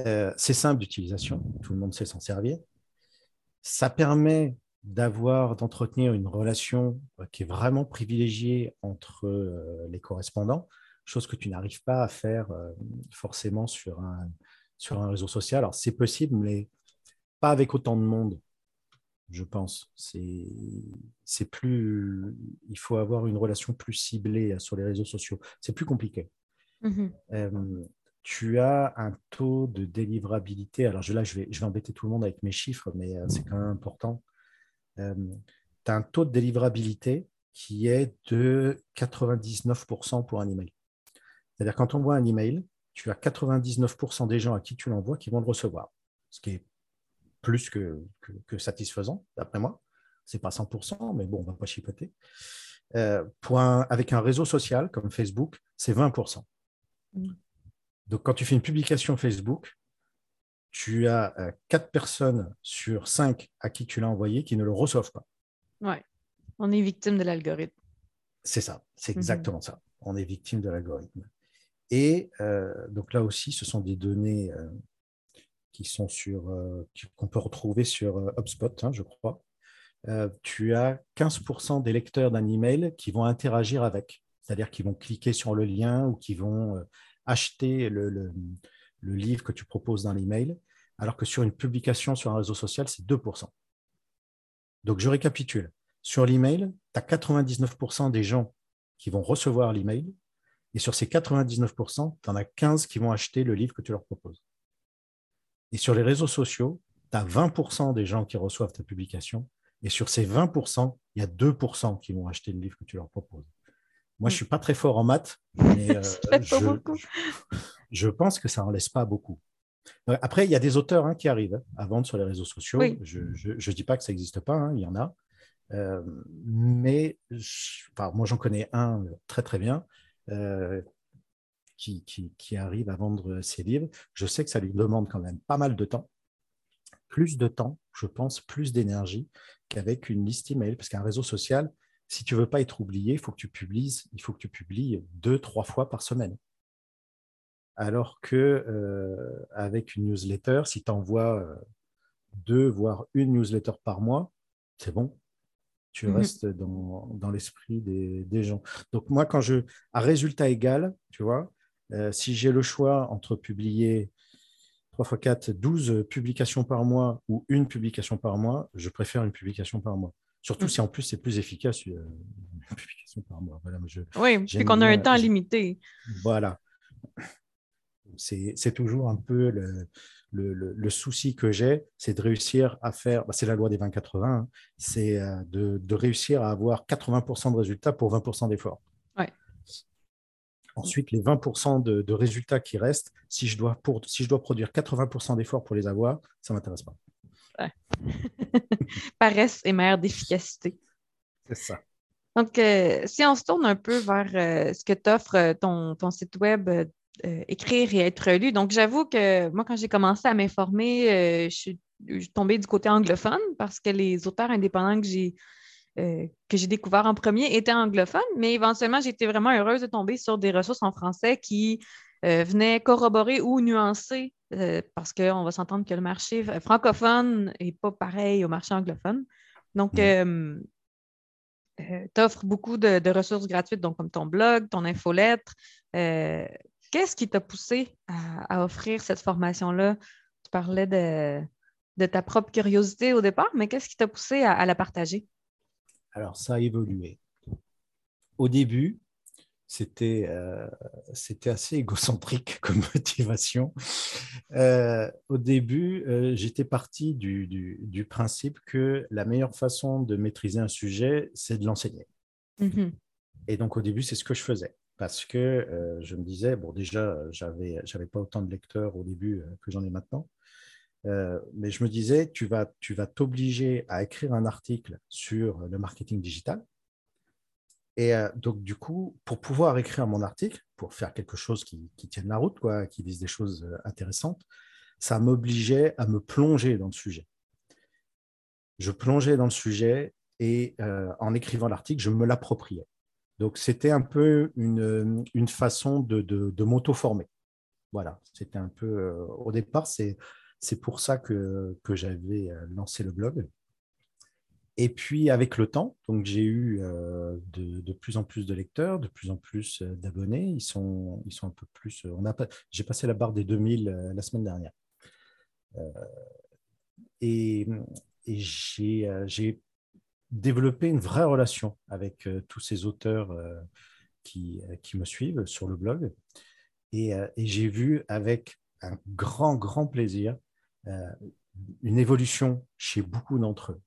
Euh, c'est simple d'utilisation, tout le monde sait s'en servir. Ça permet d'avoir, d'entretenir une relation euh, qui est vraiment privilégiée entre euh, les correspondants, chose que tu n'arrives pas à faire forcément sur un, sur un réseau social. Alors, c'est possible, mais pas avec autant de monde je pense. C'est plus, il faut avoir une relation plus ciblée sur les réseaux sociaux. C'est plus compliqué. Euh, tu as un taux de délivrabilité. Alors là, je vais, je vais embêter tout le monde avec mes chiffres, mais euh, c'est quand même important. Euh, tu as un taux de délivrabilité qui est de 99% pour un email. C'est-à-dire quand on voit un email, tu as 99% des gens à qui tu l'envoies qui vont le recevoir, ce qui est plus que, satisfaisant, d'après moi. Ce n'est pas 100%, mais bon, on ne va pas chipoter. Euh, avec un réseau social comme Facebook, c'est 20%. Mm. Donc, quand tu fais une publication Facebook, tu as euh, quatre personnes sur cinq à qui tu l'as envoyé qui ne le reçoivent pas. Oui, on est victime de l'algorithme. C'est ça, c'est mm-hmm. exactement ça. On est victime de l'algorithme. Et euh, donc là aussi, ce sont des données qui sont sur, euh, qu'on peut retrouver sur euh, HubSpot, hein, je crois. Euh, tu as 15% des lecteurs d'un email qui vont interagir avec, c'est-à-dire qui vont cliquer sur le lien ou qui vont acheter le, le, livre que tu proposes dans l'email, alors que sur une publication sur un réseau social, c'est 2%. Donc, je récapitule. Sur l'email, tu as 99% des gens qui vont recevoir l'email, et sur ces 99%, tu en as 15 qui vont acheter le livre que tu leur proposes. Et sur les réseaux sociaux, tu as 20% des gens qui reçoivent ta publication. Et sur ces 20%, il y a 2% qui vont acheter le livre que tu leur proposes. Moi, je ne suis pas très fort en maths, mais euh, je, pense que ça n'en laisse pas beaucoup. Euh, après, il y a des auteurs hein, qui arrivent hein, à vendre sur les réseaux sociaux. Je ne dis pas que ça n'existe pas, hein, il y en a. Euh, mais moi, j'en connais un très très bien qui, arrive à vendre ses livres, je sais que ça lui demande quand même pas mal de temps. Plus de temps, je pense, plus d'énergie qu'avec une liste email. Parce qu'un réseau social, si tu ne veux pas être oublié, il faut que tu publies, il faut que tu publies deux, trois fois par semaine. Alors que euh, avec une newsletter, si tu envoies deux, voire une newsletter par mois, c'est bon. Tu Mhm. restes dans, dans l'esprit des, des gens. Donc, moi, quand je. À résultat égal, tu vois, euh, si j'ai le choix entre publier 3 x 4, 12 publications par mois ou une publication par mois, je préfère une publication par mois. Surtout Mhm. si en plus c'est plus efficace, euh, une publication par mois. Voilà, moi, je- Oui, J'aime qu'on a un bien- temps limité. voilà. C'est c'est toujours un peu le, le- le- le souci que j'ai, c'est de réussir à faire, bah, c'est la loi des 20-80, hein, c'est euh, de, de réussir à avoir 80% de résultats pour 20% d'efforts. Ouais. Ensuite, les 20% de, de résultats qui restent, si je dois, pour, si je dois produire 80% d'efforts pour les avoir, ça ne m'intéresse pas. Paresse et mère d'efficacité. C'est ça. Donc, euh, si on se tourne un peu vers euh, ce que t'offre ton, ton site web, euh, euh, écrire et être lu. Donc, j'avoue que moi, quand j'ai commencé à m'informer, euh, je suis je suis tombée du côté anglophone parce que les auteurs indépendants que j'ai euh, que j'ai découverts en premier étaient anglophones, mais éventuellement, été vraiment heureuse de tomber sur des ressources en français qui euh, venaient corroborer ou nuancer, euh, parce qu'on va s'entendre que le marché francophone n'est pas pareil au marché anglophone. Donc, Mhm. tu offres beaucoup de, de ressources gratuites, donc comme ton blog, ton infolettre. Euh, Qu'est-ce qui t'a poussé à, à offrir cette formation-là? Tu parlais de, de ta propre curiosité au départ, mais qu'est-ce qui t'a poussé à, à la partager? Alors, ça a évolué. Au début, c'était euh, c'était assez égocentrique comme motivation. Euh, au début, euh, j'étais parti du, du- du principe que la meilleure façon de maîtriser un sujet, c'est de l'enseigner. Mhm. Et donc, au début, c'est ce que je faisais. Parce que euh, je me disais, bon, déjà, j'avais j'avais pas autant de lecteurs au début que j'en ai maintenant. Euh, mais je me disais, tu vas tu vas t'obliger à écrire un article sur le marketing digital. Et donc, du coup, pour pouvoir écrire mon article, pour faire quelque chose qui, tienne la route, qui dise des choses intéressantes, ça m'obligeait à me plonger dans le sujet. Je plongeais dans le sujet et en écrivant l'article, je me l'appropriais. Donc, c'était un peu une, façon de, de, m'auto-former. Voilà, c'était un peu. au départ, c'est pour ça que, j'avais lancé le blog. Et puis, avec le temps, donc j'ai eu euh, de, plus en plus de lecteurs, de plus en plus euh, d'abonnés. Ils sont, ils sont un peu plus. On a, j'ai passé la barre des 2000 euh, la semaine dernière. Et et j'ai, développé une vraie relation avec tous ces auteurs qui, qui me suivent sur le blog. Et, j'ai vu avec un grand, grand plaisir une évolution chez beaucoup d'entre eux.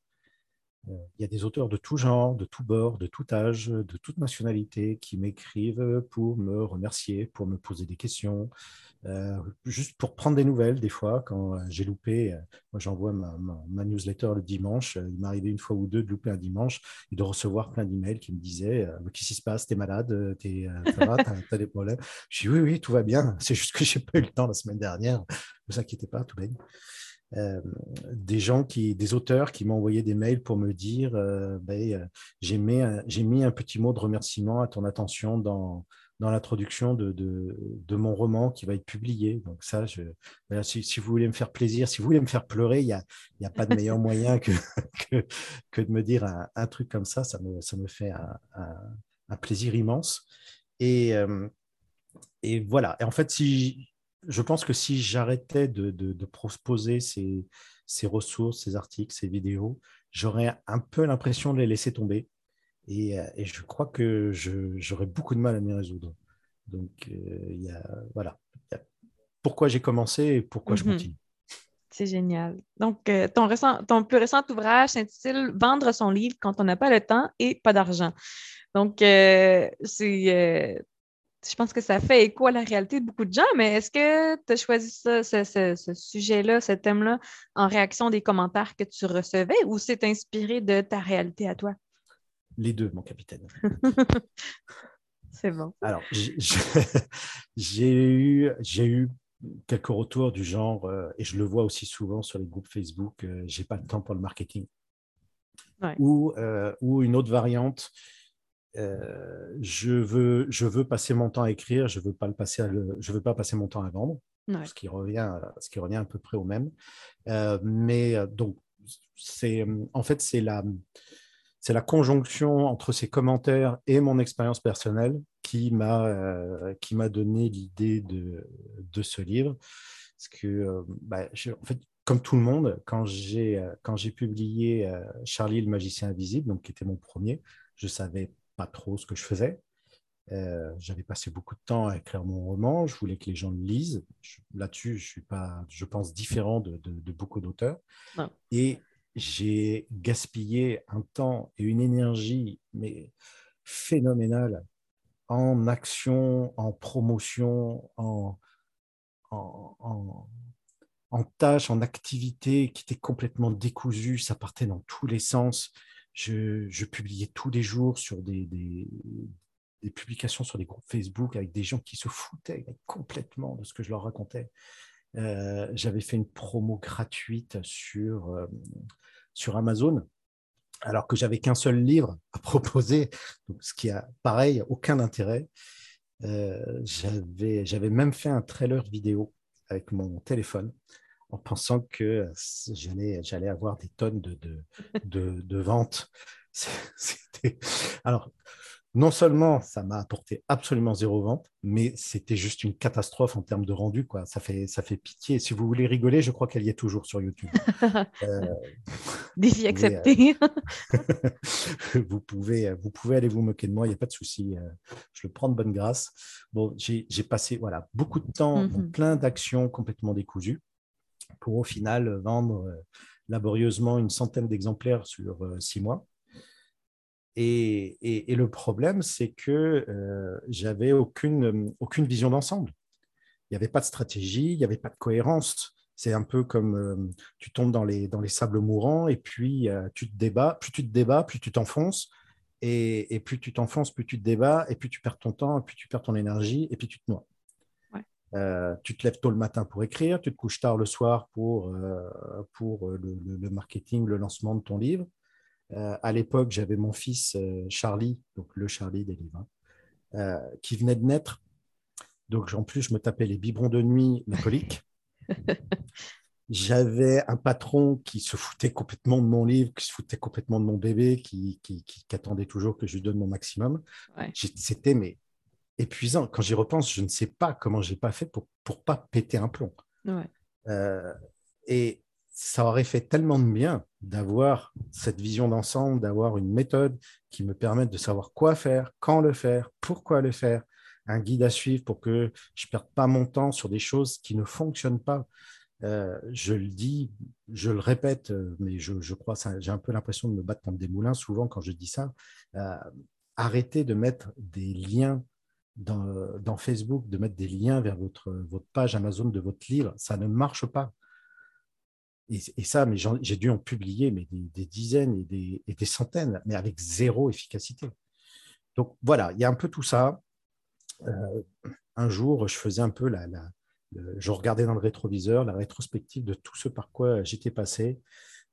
Euh, Il y a des auteurs de tout genre, de tout bord, de tout âge, de toute nationalité qui m'écrivent pour me remercier, pour me poser des questions, euh, juste pour prendre des nouvelles des fois quand euh, j'ai loupé. moi, j'envoie ma, newsletter le dimanche. Il m'est arrivé une fois ou deux de louper un dimanche et de recevoir plein d'emails qui me disaient euh, Qu'est-ce qui se passe? T'es malade? T'as t'as des problèmes? Je dis Oui, oui, tout va bien. C'est juste que j'ai pas eu le temps la semaine dernière. Ne vous inquiétez pas, tout va bien. Euh, des gens qui, des auteurs qui m'ont envoyé des mails pour me dire euh, ben, euh, j'ai mis, un- j'ai mis un petit mot de remerciement à ton attention dans, dans l'introduction de, de, de mon roman qui va être publié. Donc ça, je, si, si vous voulez me faire plaisir, si vous voulez me faire pleurer, il n'y a, y a pas de meilleur moyen que, que, que de me dire un, un truc comme ça. Ça me, ça me fait un, un, un plaisir immense. Et, euh, et voilà. Et en fait, si, je pense que si j'arrêtais de, de, de proposer ces, ces ressources, ces articles, ces vidéos, j'aurais un peu l'impression de les laisser tomber. Et, euh, et je crois que j'aurais beaucoup de mal à m'y résoudre. Donc, euh, il y a, voilà. Il y a pourquoi j'ai commencé et pourquoi je Mhm. continue. C'est génial. Donc, euh, ton, récent- ton plus récent ouvrage s'intitule Vendre son livre quand on n'a pas le temps et pas d'argent. Donc, euh, c'est, je pense que ça fait écho à la réalité de beaucoup de gens, mais est-ce que tu as choisi ça, ce, ce- ce sujet-là, ce thème-là, en réaction des commentaires que tu recevais ou c'est inspiré de ta réalité à toi? Les deux, mon capitaine. C'est bon. Alors, j'ai eu, eu quelques retours du genre, euh, et je le vois aussi souvent sur les groupes Facebook, euh, j'ai pas le temps pour le marketing. Ouais. Ou, euh, ou une autre variante, euh, je, veux, je veux passer mon temps à écrire, je veux pas le passer à le- je veux pas passer mon temps à vendre. ce, qui revient, ce qui revient à peu près au même. mais donc, c'est en fait, c'est la, c'est la conjonction entre ces commentaires et mon expérience personnelle qui m'a qui m'a donné l'idée de, de, ce livre. Parce que, bah, en fait, comme tout le monde, quand j'ai quand j'ai publié Charlie le magicien invisible, donc qui était mon premier, je savais pas trop ce que je faisais. Euh, j'avais passé beaucoup de temps à écrire mon roman. Je voulais que les gens le lisent. Là-dessus, je suis pas, je pense, différent de, beaucoup d'auteurs. Et j'ai gaspillé un temps et une énergie mais phénoménale en action, en promotion, en, en, en, tâches, en activités qui étaient complètement décousues. Ça partait dans tous les sens. Je, publiais tous les jours sur des, des publications sur les groupes Facebook avec des gens qui se foutaient complètement de ce que je leur racontais. Euh, j'avais fait une promo gratuite sur, euh, sur Amazon, alors que j'avais qu'un seul livre à proposer, ce qui a, pareil, aucun intérêt. Euh, j'avais même fait un trailer vidéo avec mon téléphone en pensant que j'allais avoir des tonnes de, de, de, de ventes. Alors, non seulement ça m'a apporté absolument zéro vente, mais c'était juste une catastrophe en termes de rendu. Quoi. Ça, fait, ça fait pitié. Si vous voulez rigoler, je crois qu'elle y est toujours sur YouTube. euh, Défi accepté. vous, pouvez, vous pouvez aller vous moquer de moi, il n'y a pas de souci. Euh, je le prends de bonne grâce. Bon, j'ai passé voilà, beaucoup de temps mm plein d'actions complètement décousues pour au final vendre euh, laborieusement une centaine d'exemplaires sur euh, six mois. Et, le problème, c'est que euh, j'avais aucune, aucune vision d'ensemble. Il n'y avait pas de stratégie, il n'y avait pas de cohérence. C'est un peu comme tu tombes dans les, dans les sables mourants et puis tu te débats, plus tu te débats, plus tu t'enfonces. Et, plus tu t'enfonces, plus tu te débats, et plus tu perds ton temps, et plus tu perds ton énergie, et puis tu te noies. Tu te lèves tôt le matin pour écrire, tu te couches tard le soir pour, pour le, marketing, le lancement de ton livre. Euh, à l'époque, j'avais mon fils euh, Charlie, donc le Charlie des livres, hein, euh, qui venait de naître. Donc, en plus, je me tapais les biberons de nuit, la colique. J'avais un patron qui se foutait complètement de mon livre, qui se foutait complètement de mon bébé, qui, qui, attendait toujours que je lui donne mon maximum. C'était mais épuisant. Quand j'y repense, je ne sais pas comment j'ai pas fait pour pour pas péter un plomb. et ça aurait fait tellement de bien d'avoir cette vision d'ensemble, d'avoir une méthode qui me permette de savoir quoi faire, quand le faire, pourquoi le faire, un guide à suivre pour que je ne perde pas mon temps sur des choses qui ne fonctionnent pas. Euh, je le dis, je le répète, euh, mais je, crois, j'ai un peu l'impression de me battre contre des moulins souvent quand je dis ça. Euh, arrêtez de mettre des liens dans, Facebook, de mettre des liens vers votre, votre page Amazon de votre livre. Ça ne marche pas. Et, ça, mais j'ai dû en publier mais des, dizaines et des, centaines, mais avec zéro efficacité. Donc voilà, il y a un peu tout ça. Euh, un jour, je faisais un peu la, je regardais dans le rétroviseur la rétrospective de tout ce par quoi j'étais passé.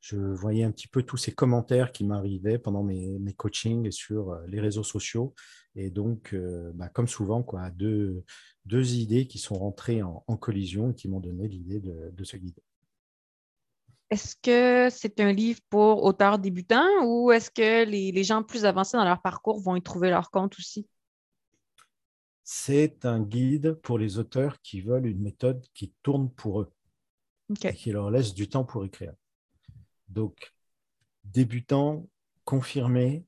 Je voyais un petit peu tous ces commentaires qui m'arrivaient pendant mes, mes, coachings sur euh, les réseaux sociaux. Et donc, euh, bah, comme souvent, quoi, deux, deux idées qui sont rentrées en, collision et qui m'ont donné l'idée de, de ce guide. Est-ce que c'est un livre pour auteurs débutants ou est-ce que les, gens plus avancés dans leur parcours vont y trouver leur compte aussi? C'est un guide pour les auteurs qui veulent une méthode qui tourne pour eux et qui leur laisse du temps pour écrire. Donc, débutant, confirmé,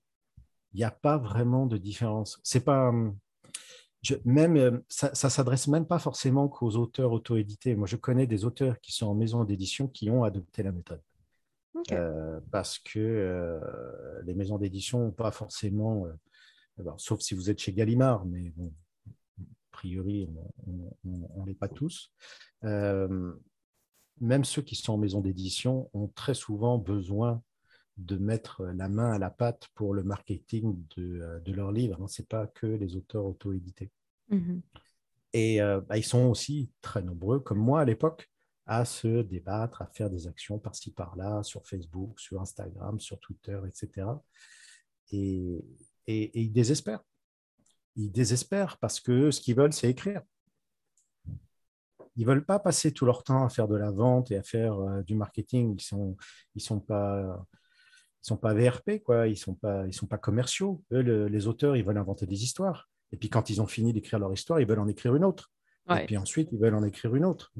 il n'y a pas vraiment de différence. C'est pas, hum, même, euh, ça ne s'adresse même pas forcément qu'aux auteurs auto-édités. Moi, je connais des auteurs qui sont en maison d'édition qui ont adopté la méthode. Euh, parce que euh, les maisons d'édition n'ont pas forcément, sauf si vous êtes chez Gallimard, mais bon, a priori, on n'est pas tous. Même ceux qui sont en maison d'édition ont très souvent besoin de mettre la main à la pâte pour le marketing de, euh, de leurs livres. Hein. Ce n'est pas que les auteurs auto-édités. Mm-hmm. Et euh, bah, ils sont aussi très nombreux, comme moi à l'époque, à se débattre, à faire des actions par-ci, par-là, sur Facebook, sur Instagram, sur Twitter, etc. Et, et, ils désespèrent. Ils désespèrent parce que ce qu'ils veulent, c'est écrire. Ils veulent pas passer tout leur temps à faire de la vente et à faire du marketing. Ils sont, ils sont pas, ils sont pas VRP quoi. Ils sont pas, ils sont pas commerciaux. Eux, les auteurs, ils veulent inventer des histoires. Et puis quand ils ont fini d'écrire leur histoire, ils veulent en écrire une autre. Et puis ensuite, ils veulent en écrire une autre.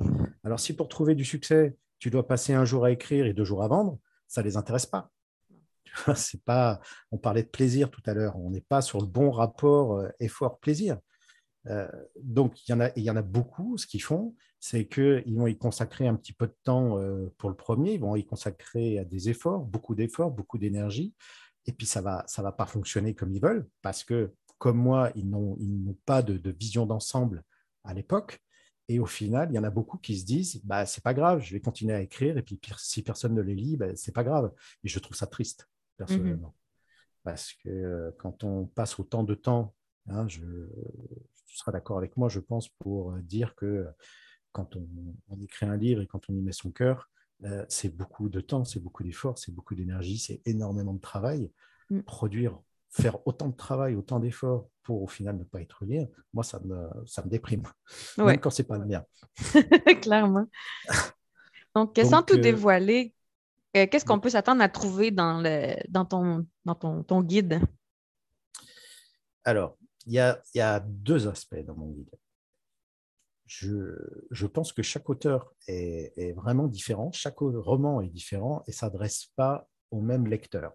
Alors si pour trouver du succès, tu dois passer un jour à écrire et deux jours à vendre, ça les intéresse pas. C'est pas. On parlait de plaisir tout à l'heure. On n'est pas sur le bon rapport euh, effort-plaisir. Euh, donc, il y, en a, il y en a beaucoup. Ce qu'ils font, c'est qu'ils vont y consacrer un petit peu de temps euh, pour le premier. Ils vont y consacrer à des efforts, beaucoup d'efforts, beaucoup d'énergie. Et puis, ça ne va, ça va pas fonctionner comme ils veulent parce que, comme moi, ils n'ont, pas de, de vision d'ensemble à l'époque. Et au final, il y en a beaucoup qui se disent bah, c'est pas grave, je vais continuer à écrire. Et puis, si personne ne les lit, bah, c'est pas grave. Et je trouve ça triste personnellement. Parce que euh, quand on passe autant de temps, hein, je, tu seras d'accord avec moi, je pense, pour euh, dire que quand on, écrit un livre et quand on y met son cœur, euh, c'est beaucoup de temps, c'est beaucoup d'efforts, c'est beaucoup d'énergie, c'est énormément de travail. Mm. Produire, faire autant de travail, autant d'efforts pour au final ne pas être lié, moi, ça me, ça me déprime, même quand c'est pas le mien. Clairement. Donc, sans tout dévoiler, euh, qu'est-ce qu'on peut s'attendre à trouver dans, le, dans, ton, dans ton, guide? Alors, il y a, deux aspects dans mon guide. Je, pense que chaque auteur est, vraiment différent, chaque roman est différent et s'adresse pas au même lecteur.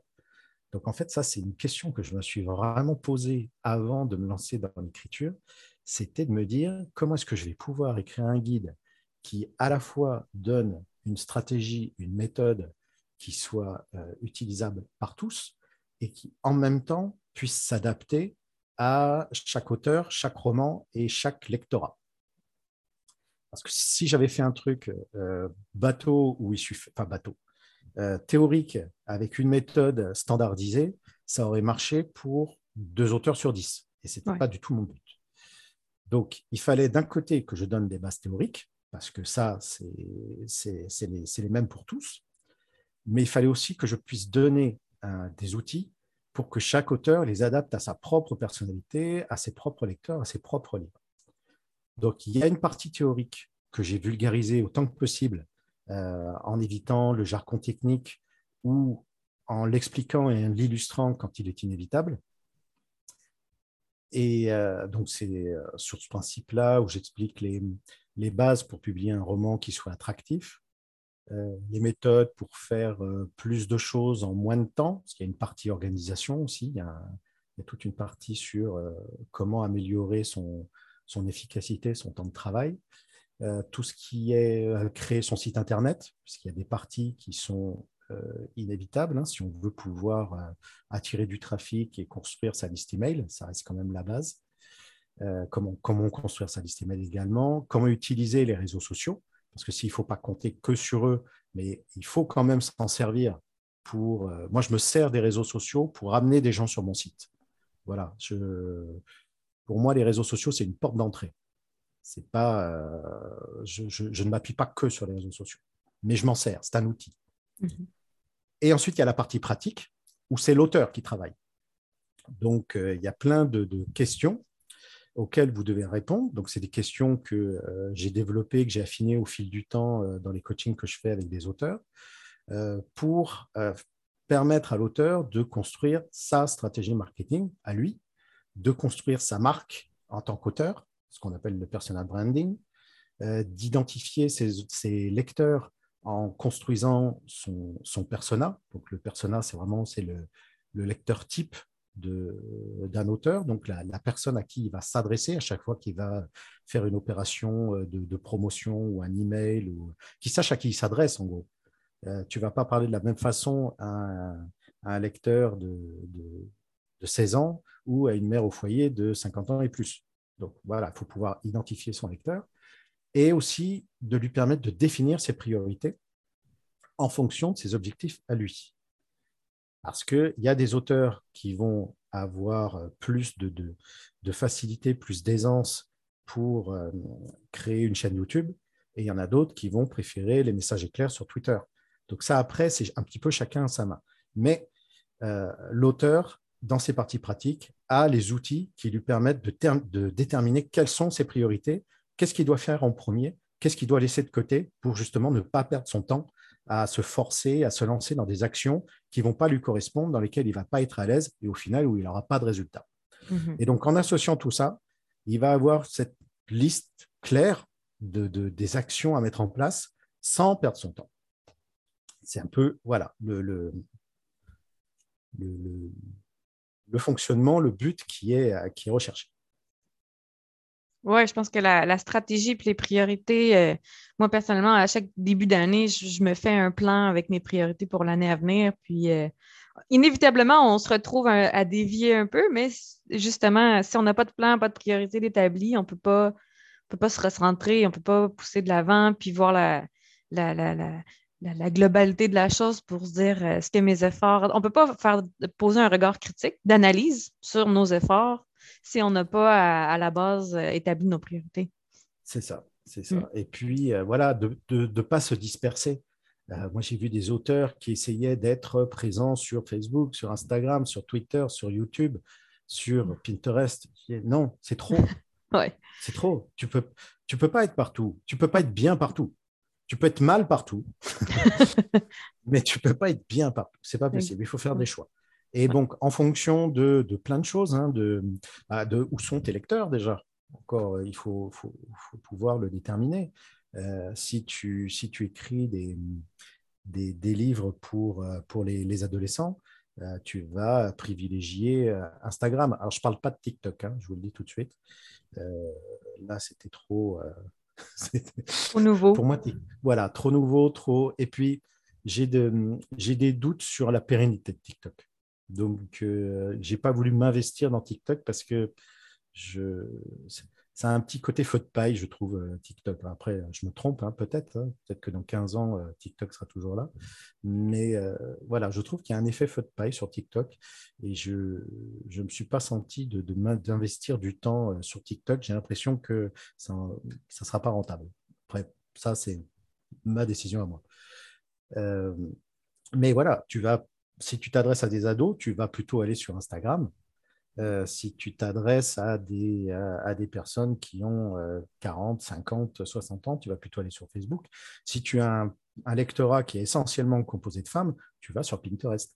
Donc en fait, ça, c'est une question que je me suis vraiment posée avant de me lancer dans l'écriture. C'était de me dire comment est-ce que je vais pouvoir écrire un guide qui à la fois donne une stratégie, une méthode qui soit euh, utilisable par tous et qui en même temps puisse s'adapter à chaque auteur, chaque roman et chaque lectorat. Parce que si j'avais fait un truc euh, bateau où il suffit, pas bateau, euh, théorique avec une méthode standardisée, ça aurait marché pour deux auteurs sur dix. Et ce n'était pas du tout mon but. Donc, il fallait d'un côté que je donne des bases théoriques, parce que ça, c'est les, les, mêmes pour tous mais il fallait aussi que je puisse donner euh, des outils pour que chaque auteur les adapte à sa propre personnalité, à ses propres lecteurs, à ses propres livres. Donc, il y a une partie théorique que j'ai vulgarisée autant que possible euh, en évitant le jargon technique ou en l'expliquant et en l'illustrant quand il est inévitable. Et euh, donc, c'est sur ce principe-là où j'explique les, bases pour publier un roman qui soit attractif, euh, les méthodes pour faire euh, plus de choses en moins de temps, parce qu'il y a une partie organisation aussi, il y a, toute une partie sur euh, comment améliorer son, son, efficacité, son temps de travail. tout ce qui est créer son site internet, puisqu'il y a des parties qui sont inévitables. Hein, si on veut pouvoir attirer du trafic et construire sa liste email, ça reste quand même la base. comment, comment construire sa liste email également, comment utiliser les réseaux sociaux, parce que s'il ne faut pas compter que sur eux, mais il faut quand même s'en servir pour... Euh, moi, je me sers des réseaux sociaux pour amener des gens sur mon site. Voilà. pour moi, les réseaux sociaux, c'est une porte d'entrée. C'est pas, euh, je, ne m'appuie pas que sur les réseaux sociaux, mais je m'en sers. C'est un outil. Mhm. Et ensuite, il y a la partie pratique où c'est l'auteur qui travaille. Donc, euh, il y a plein de questions auxquelles vous devez répondre. Donc, c'est des questions que euh, j'ai développées, que j'ai affinées au fil du temps euh, dans les coachings que je fais avec des auteurs, euh, pour permettre à l'auteur de construire sa stratégie marketing à lui, de construire sa marque en tant qu'auteur, ce qu'on appelle le personal branding, d'identifier ses, lecteurs en construisant son, son persona. Donc, le persona, c'est vraiment c'est le lecteur type d'un auteur, donc la, personne à qui il va s'adresser à chaque fois qu'il va faire une opération euh, de, promotion ou un email, ou qui sache à qui il s'adresse en gros. Euh, tu vas pas parler de la même façon à, un lecteur de, de, 16 ans ou à une mère au foyer de 50 ans et plus. Donc voilà, il faut pouvoir identifier son lecteur et aussi de lui permettre de définir ses priorités en fonction de ses objectifs à lui. Parce qu'il y a des auteurs qui vont avoir euh, plus de, facilité, plus d'aisance pour euh, créer une chaîne YouTube, et il y en a d'autres qui vont préférer les messages éclairs sur Twitter. Donc ça, après, c'est un petit peu chacun à sa main. Mais euh, l'auteur, dans ses parties pratiques, a les outils qui lui permettent de, de déterminer quelles sont ses priorités, qu'est-ce qu'il doit faire en premier qu'est-ce qu'il doit laisser de côté pour justement ne pas perdre son temps à se forcer, à se lancer dans des actions qui ne vont pas lui correspondre, dans lesquelles il ne va pas être à l'aise et au final où il n'aura pas de résultat. Mhm. Et donc en associant tout ça, il va avoir cette liste claire de, des actions à mettre en place sans perdre son temps. C'est un peu, voilà, le, le, le, fonctionnement, le but qui est, qui est recherché. Oui, je pense que la, stratégie et les priorités, euh, moi personnellement, à chaque début d'année, je, me fais un plan avec mes priorités pour l'année à venir. Puis euh, inévitablement, on se retrouve à, dévier un peu, mais justement, si on n'a pas de plan, pas de priorité d'établi, on ne peut pas se recentrer, on ne peut pas pousser de l'avant puis voir la, la, la, globalité de la chose pour se dire euh, est-ce que mes efforts. On ne peut pas faire poser un regard critique d'analyse sur nos efforts si on n'a pas à, la base euh, établi nos priorités. C'est ça, c'est ça. Mm. Et puis, euh, voilà, de ne pas se disperser. moi, j'ai vu des auteurs qui essayaient d'être présents sur Facebook, sur Instagram, sur Twitter, sur YouTube, sur mm. Pinterest. Non, c'est trop. ouais. C'est trop. Tu ne peux, tu peux pas être partout. Tu ne peux pas être bien partout tu peux être mal partout, mais tu peux pas être bien partout. C'est pas possible. Il faut faire des choix. Et donc, en fonction de, plein de choses, hein, bah, de, où sont tes lecteurs déjà Encore, il faut, pouvoir le déterminer. Euh, si, tu, si tu écris des, des, livres pour, euh, pour les, adolescents, euh, tu vas privilégier Instagram. Alors, je ne parle pas de TikTok, hein, je vous le dis tout de suite. là, c'était trop trop nouveau. Pour moi, voilà, trop nouveau, trop. Et puis, j'ai de, des doutes sur la pérennité de TikTok. Donc, euh, j'ai pas voulu m'investir dans TikTok parce que je, ça a un petit côté feu de paille, je trouve, euh, TikTok. Après, je me trompe, hein, peut-être. Hein. peut-être que dans 15 ans, euh, TikTok sera toujours là. Mais euh, voilà, je trouve qu'il y a un effet feu de paille sur TikTok. Et je ne me suis pas senti d'investir de, du temps sur TikTok. J'ai l'impression que ça ne sera pas rentable. Après, ça, c'est ma décision à moi. mais voilà, tu vas, si tu t'adresses à des ados, tu vas plutôt aller sur Instagram euh, si tu t'adresses à des, à, des personnes qui ont 40, 50, 60 ans, tu vas plutôt aller sur Facebook. Si tu as un, lectorat qui est essentiellement composé de femmes, tu vas sur Pinterest.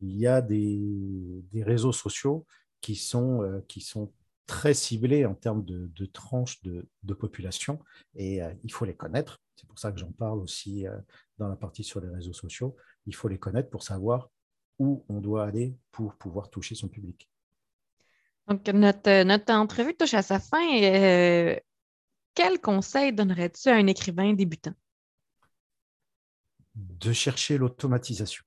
Il y a des, des réseaux sociaux qui sont, euh, qui sont très ciblés en termes de, de tranches de, de, population et euh, il faut les connaître. C'est pour ça que j'en parle aussi dans la partie sur les réseaux sociaux. Il faut les connaître pour savoir où on doit aller pour pouvoir toucher son public. Donc, notre, notre entrevue touche à sa fin. Euh, quel conseil donnerais-tu à un écrivain débutant? De chercher l'automatisation.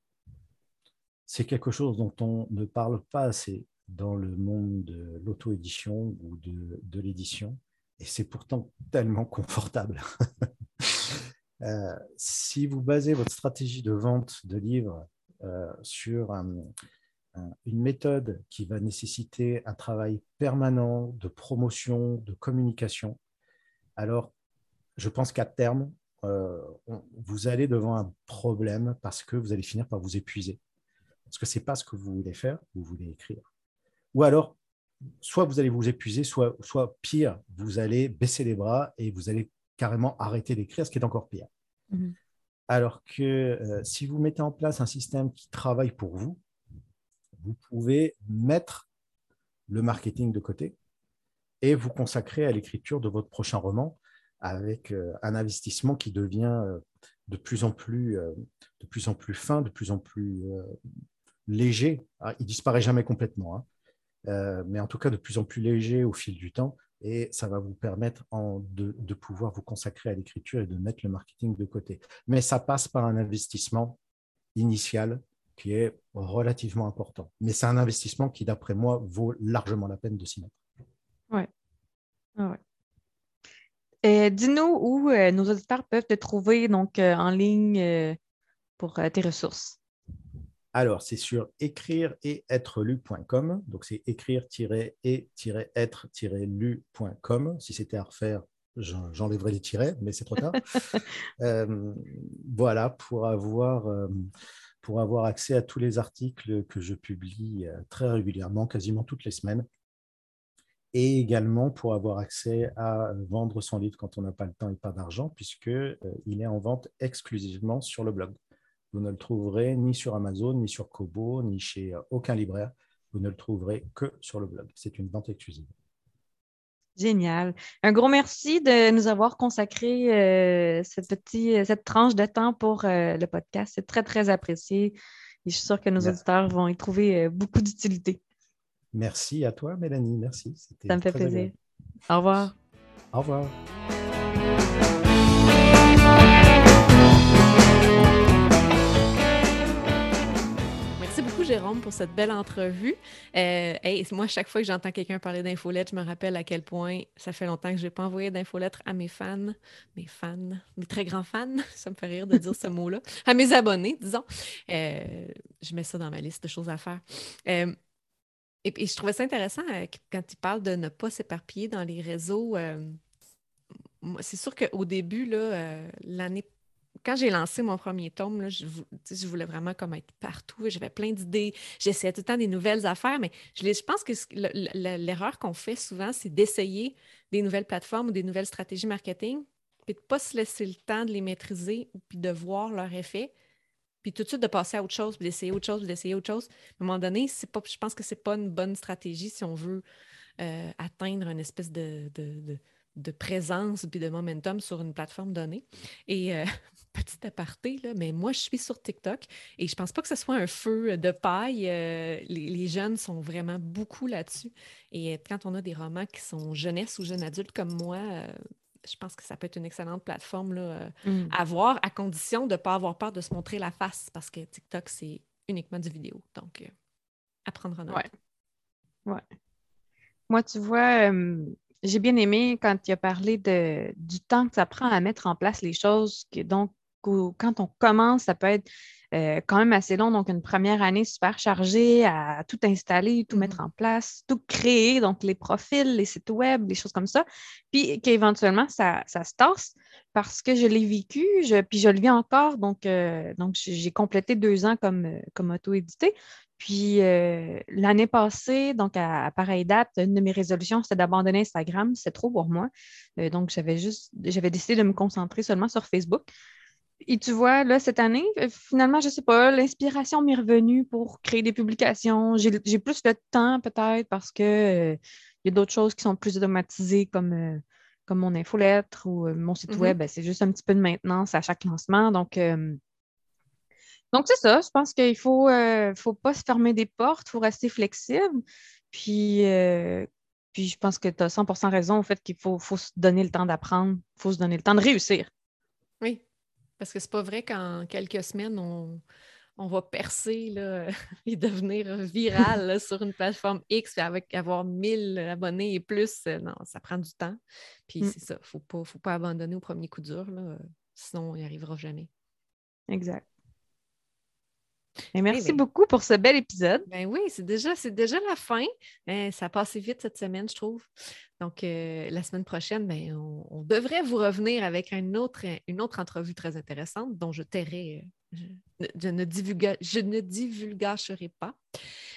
C'est quelque chose dont on ne parle pas assez dans le monde de l'auto-édition ou de, l'édition, et c'est pourtant tellement confortable. Si vous basez votre stratégie de vente de livres euh, sur un, une méthode qui va nécessiter un travail permanent de promotion, de communication, alors je pense qu'à terme, euh, vous allez devant un problème parce que vous allez finir par vous épuiser. Parce que ce n'est pas ce que vous voulez faire, vous voulez écrire. Ou alors, soit vous allez vous épuiser, soit, soit pire, vous allez baisser les bras et vous allez carrément arrêter d'écrire, ce qui est encore pire. Mhm. Alors que euh, si vous mettez en place un système qui travaille pour vous, vous pouvez mettre le marketing de côté et vous consacrer à l'écriture de votre prochain roman avec euh, un investissement qui devient euh, de plus en plus, de plus, en plus fin, de plus en plus léger. Ah, il disparaît jamais complètement, hein. mais en tout cas de plus en plus léger au fil du temps. Et ça va vous permettre de, pouvoir vous consacrer à l'écriture et de mettre le marketing de côté. Mais ça passe par un investissement initial qui est relativement important. Mais c'est un investissement qui, d'après moi, vaut largement la peine de s'y mettre. Oui. Ah ouais. Dis-nous où euh, nos auditeurs peuvent te trouver donc, euh, en ligne euh, pour tes ressources. Alors, c'est sur écrire et être lu.com. Donc, c'est écrire-et-être-lu.com. Si c'était à refaire, j'enlèverais les tirets, mais c'est trop tard. voilà, pour avoir pour avoir accès à tous les articles que je publie euh, très régulièrement, quasiment toutes les semaines. et également pour avoir accès à vendre son livre quand on n'a pas le temps et pas d'argent, puisqu'il il est en vente exclusivement sur le blog. Vous ne le trouverez ni sur Amazon, ni sur Kobo, ni chez aucun libraire. Vous ne le trouverez que sur le blog. C'est une vente exclusive. Génial. Un gros merci de nous avoir consacré euh, petit, cette tranche de temps pour euh, le podcast. C'est très, très apprécié. Et je suis sûre que nos auditeurs vont y trouver euh, beaucoup d'utilité. Merci à toi, Mélanie. Merci. Ça me fait plaisir. Au revoir. Au revoir. Cette belle entrevue. Euh, moi, chaque fois que j'entends quelqu'un parler d'infolettre, je me rappelle à quel point ça fait longtemps que je n'ai pas envoyé d'infolettre à mes fans, mes fans, mes très grands fans, ça me fait rire de dire ce mot-là, à mes abonnés, disons. Euh, je mets ça dans ma liste de choses à faire. Euh, et, je trouvais ça intéressant quand il parle de ne pas s'éparpiller dans les réseaux. c'est sûr qu'au début, l'année quand j'ai lancé mon premier tome, je, voulais vraiment comme être partout. J'avais plein d'idées. J'essayais tout le temps des nouvelles affaires, mais je, pense que l'erreur qu'on fait souvent, c'est d'essayer des nouvelles plateformes ou des nouvelles stratégies marketing, puis de ne pas se laisser le temps de les maîtriser, puis de voir leur effet, puis tout de suite de passer à autre chose, puis d'essayer autre chose, puis d'essayer autre chose. À un moment donné, pas, je pense que ce n'est pas une bonne stratégie si on veut euh, atteindre une espèce de, de présence puis de momentum sur une plateforme donnée. Et euh, petit aparté, là, mais moi, je suis sur TikTok et je pense pas que ce soit un feu de paille. Euh, les, jeunes sont vraiment beaucoup là-dessus. Et euh, quand on a des romans qui sont jeunesse ou jeunes adultes comme moi, euh, je pense que ça peut être une excellente plateforme là, mm. à voir, à condition de ne pas avoir peur de se montrer la face, parce que TikTok, c'est uniquement du vidéo. Donc, apprendre en note. Ouais. ouais. Moi, tu vois, j'ai bien aimé quand tu as parlé de, du temps que ça prend à mettre en place les choses. donc, quand on commence, ça peut être euh, quand même assez long. Donc, une première année super chargée à tout installer, tout mettre mm-hmm. en place, tout créer, donc les profils, les sites web, les choses comme ça. Puis qu'éventuellement, ça, ça se tasse parce que je l'ai vécu, puis je le vis encore. Donc, euh, donc j'ai complété deux ans comme, euh, comme auto-édité. Puis l'année passée, donc à, pareille date, une de mes résolutions, c'était d'abandonner Instagram. C'est trop pour moi. donc, j'avais juste, j'avais décidé de me concentrer seulement sur Facebook. Et tu vois, là, cette année, euh, finalement, je ne sais pas, l'inspiration m'est revenue pour créer des publications. J'ai plus de temps peut-être parce qu'il euh, y a d'autres choses qui sont plus automatisées comme, euh, comme mon infolettre ou mon site mm-hmm. web. Ben, c'est juste un petit peu de maintenance à chaque lancement. Donc, donc c'est ça. Je pense qu'il ne faut, faut pas se fermer des portes, il faut rester flexible. Puis, puis je pense que tu as 100% raison au fait qu'il faut, faut se donner le temps d'apprendre, il faut se donner le temps de réussir. Oui, parce que c'est pas vrai qu'en quelques semaines, on, va percer là, et devenir viral sur une plateforme X avec avoir 1000 abonnés et plus. Euh, non, ça prend du temps. Puis mm. c'est ça, il ne faut pas, abandonner au premier coup dur, là, sinon on n'y arrivera jamais. Exact merci beaucoup pour ce bel épisode. Ben oui, c'est déjà, déjà la fin. Ben, ça a passé vite cette semaine, je trouve. Donc, euh, la semaine prochaine, ben, on, devrait vous revenir avec une autre, une autre entrevue très intéressante dont je tairai. Je, ne, je ne divulgacherai pas.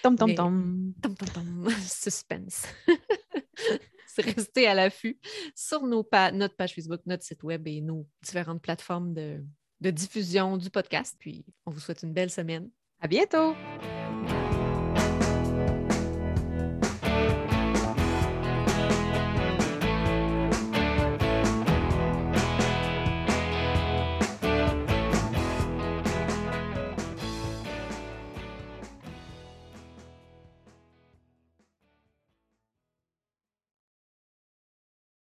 Tom, tom, tom. Tom, tom, tom. Suspense. c'est rester à l'affût sur nos notre page Facebook, notre site web et nos différentes plateformes de, de diffusion du podcast. Puis on vous souhaite une belle semaine. À bientôt!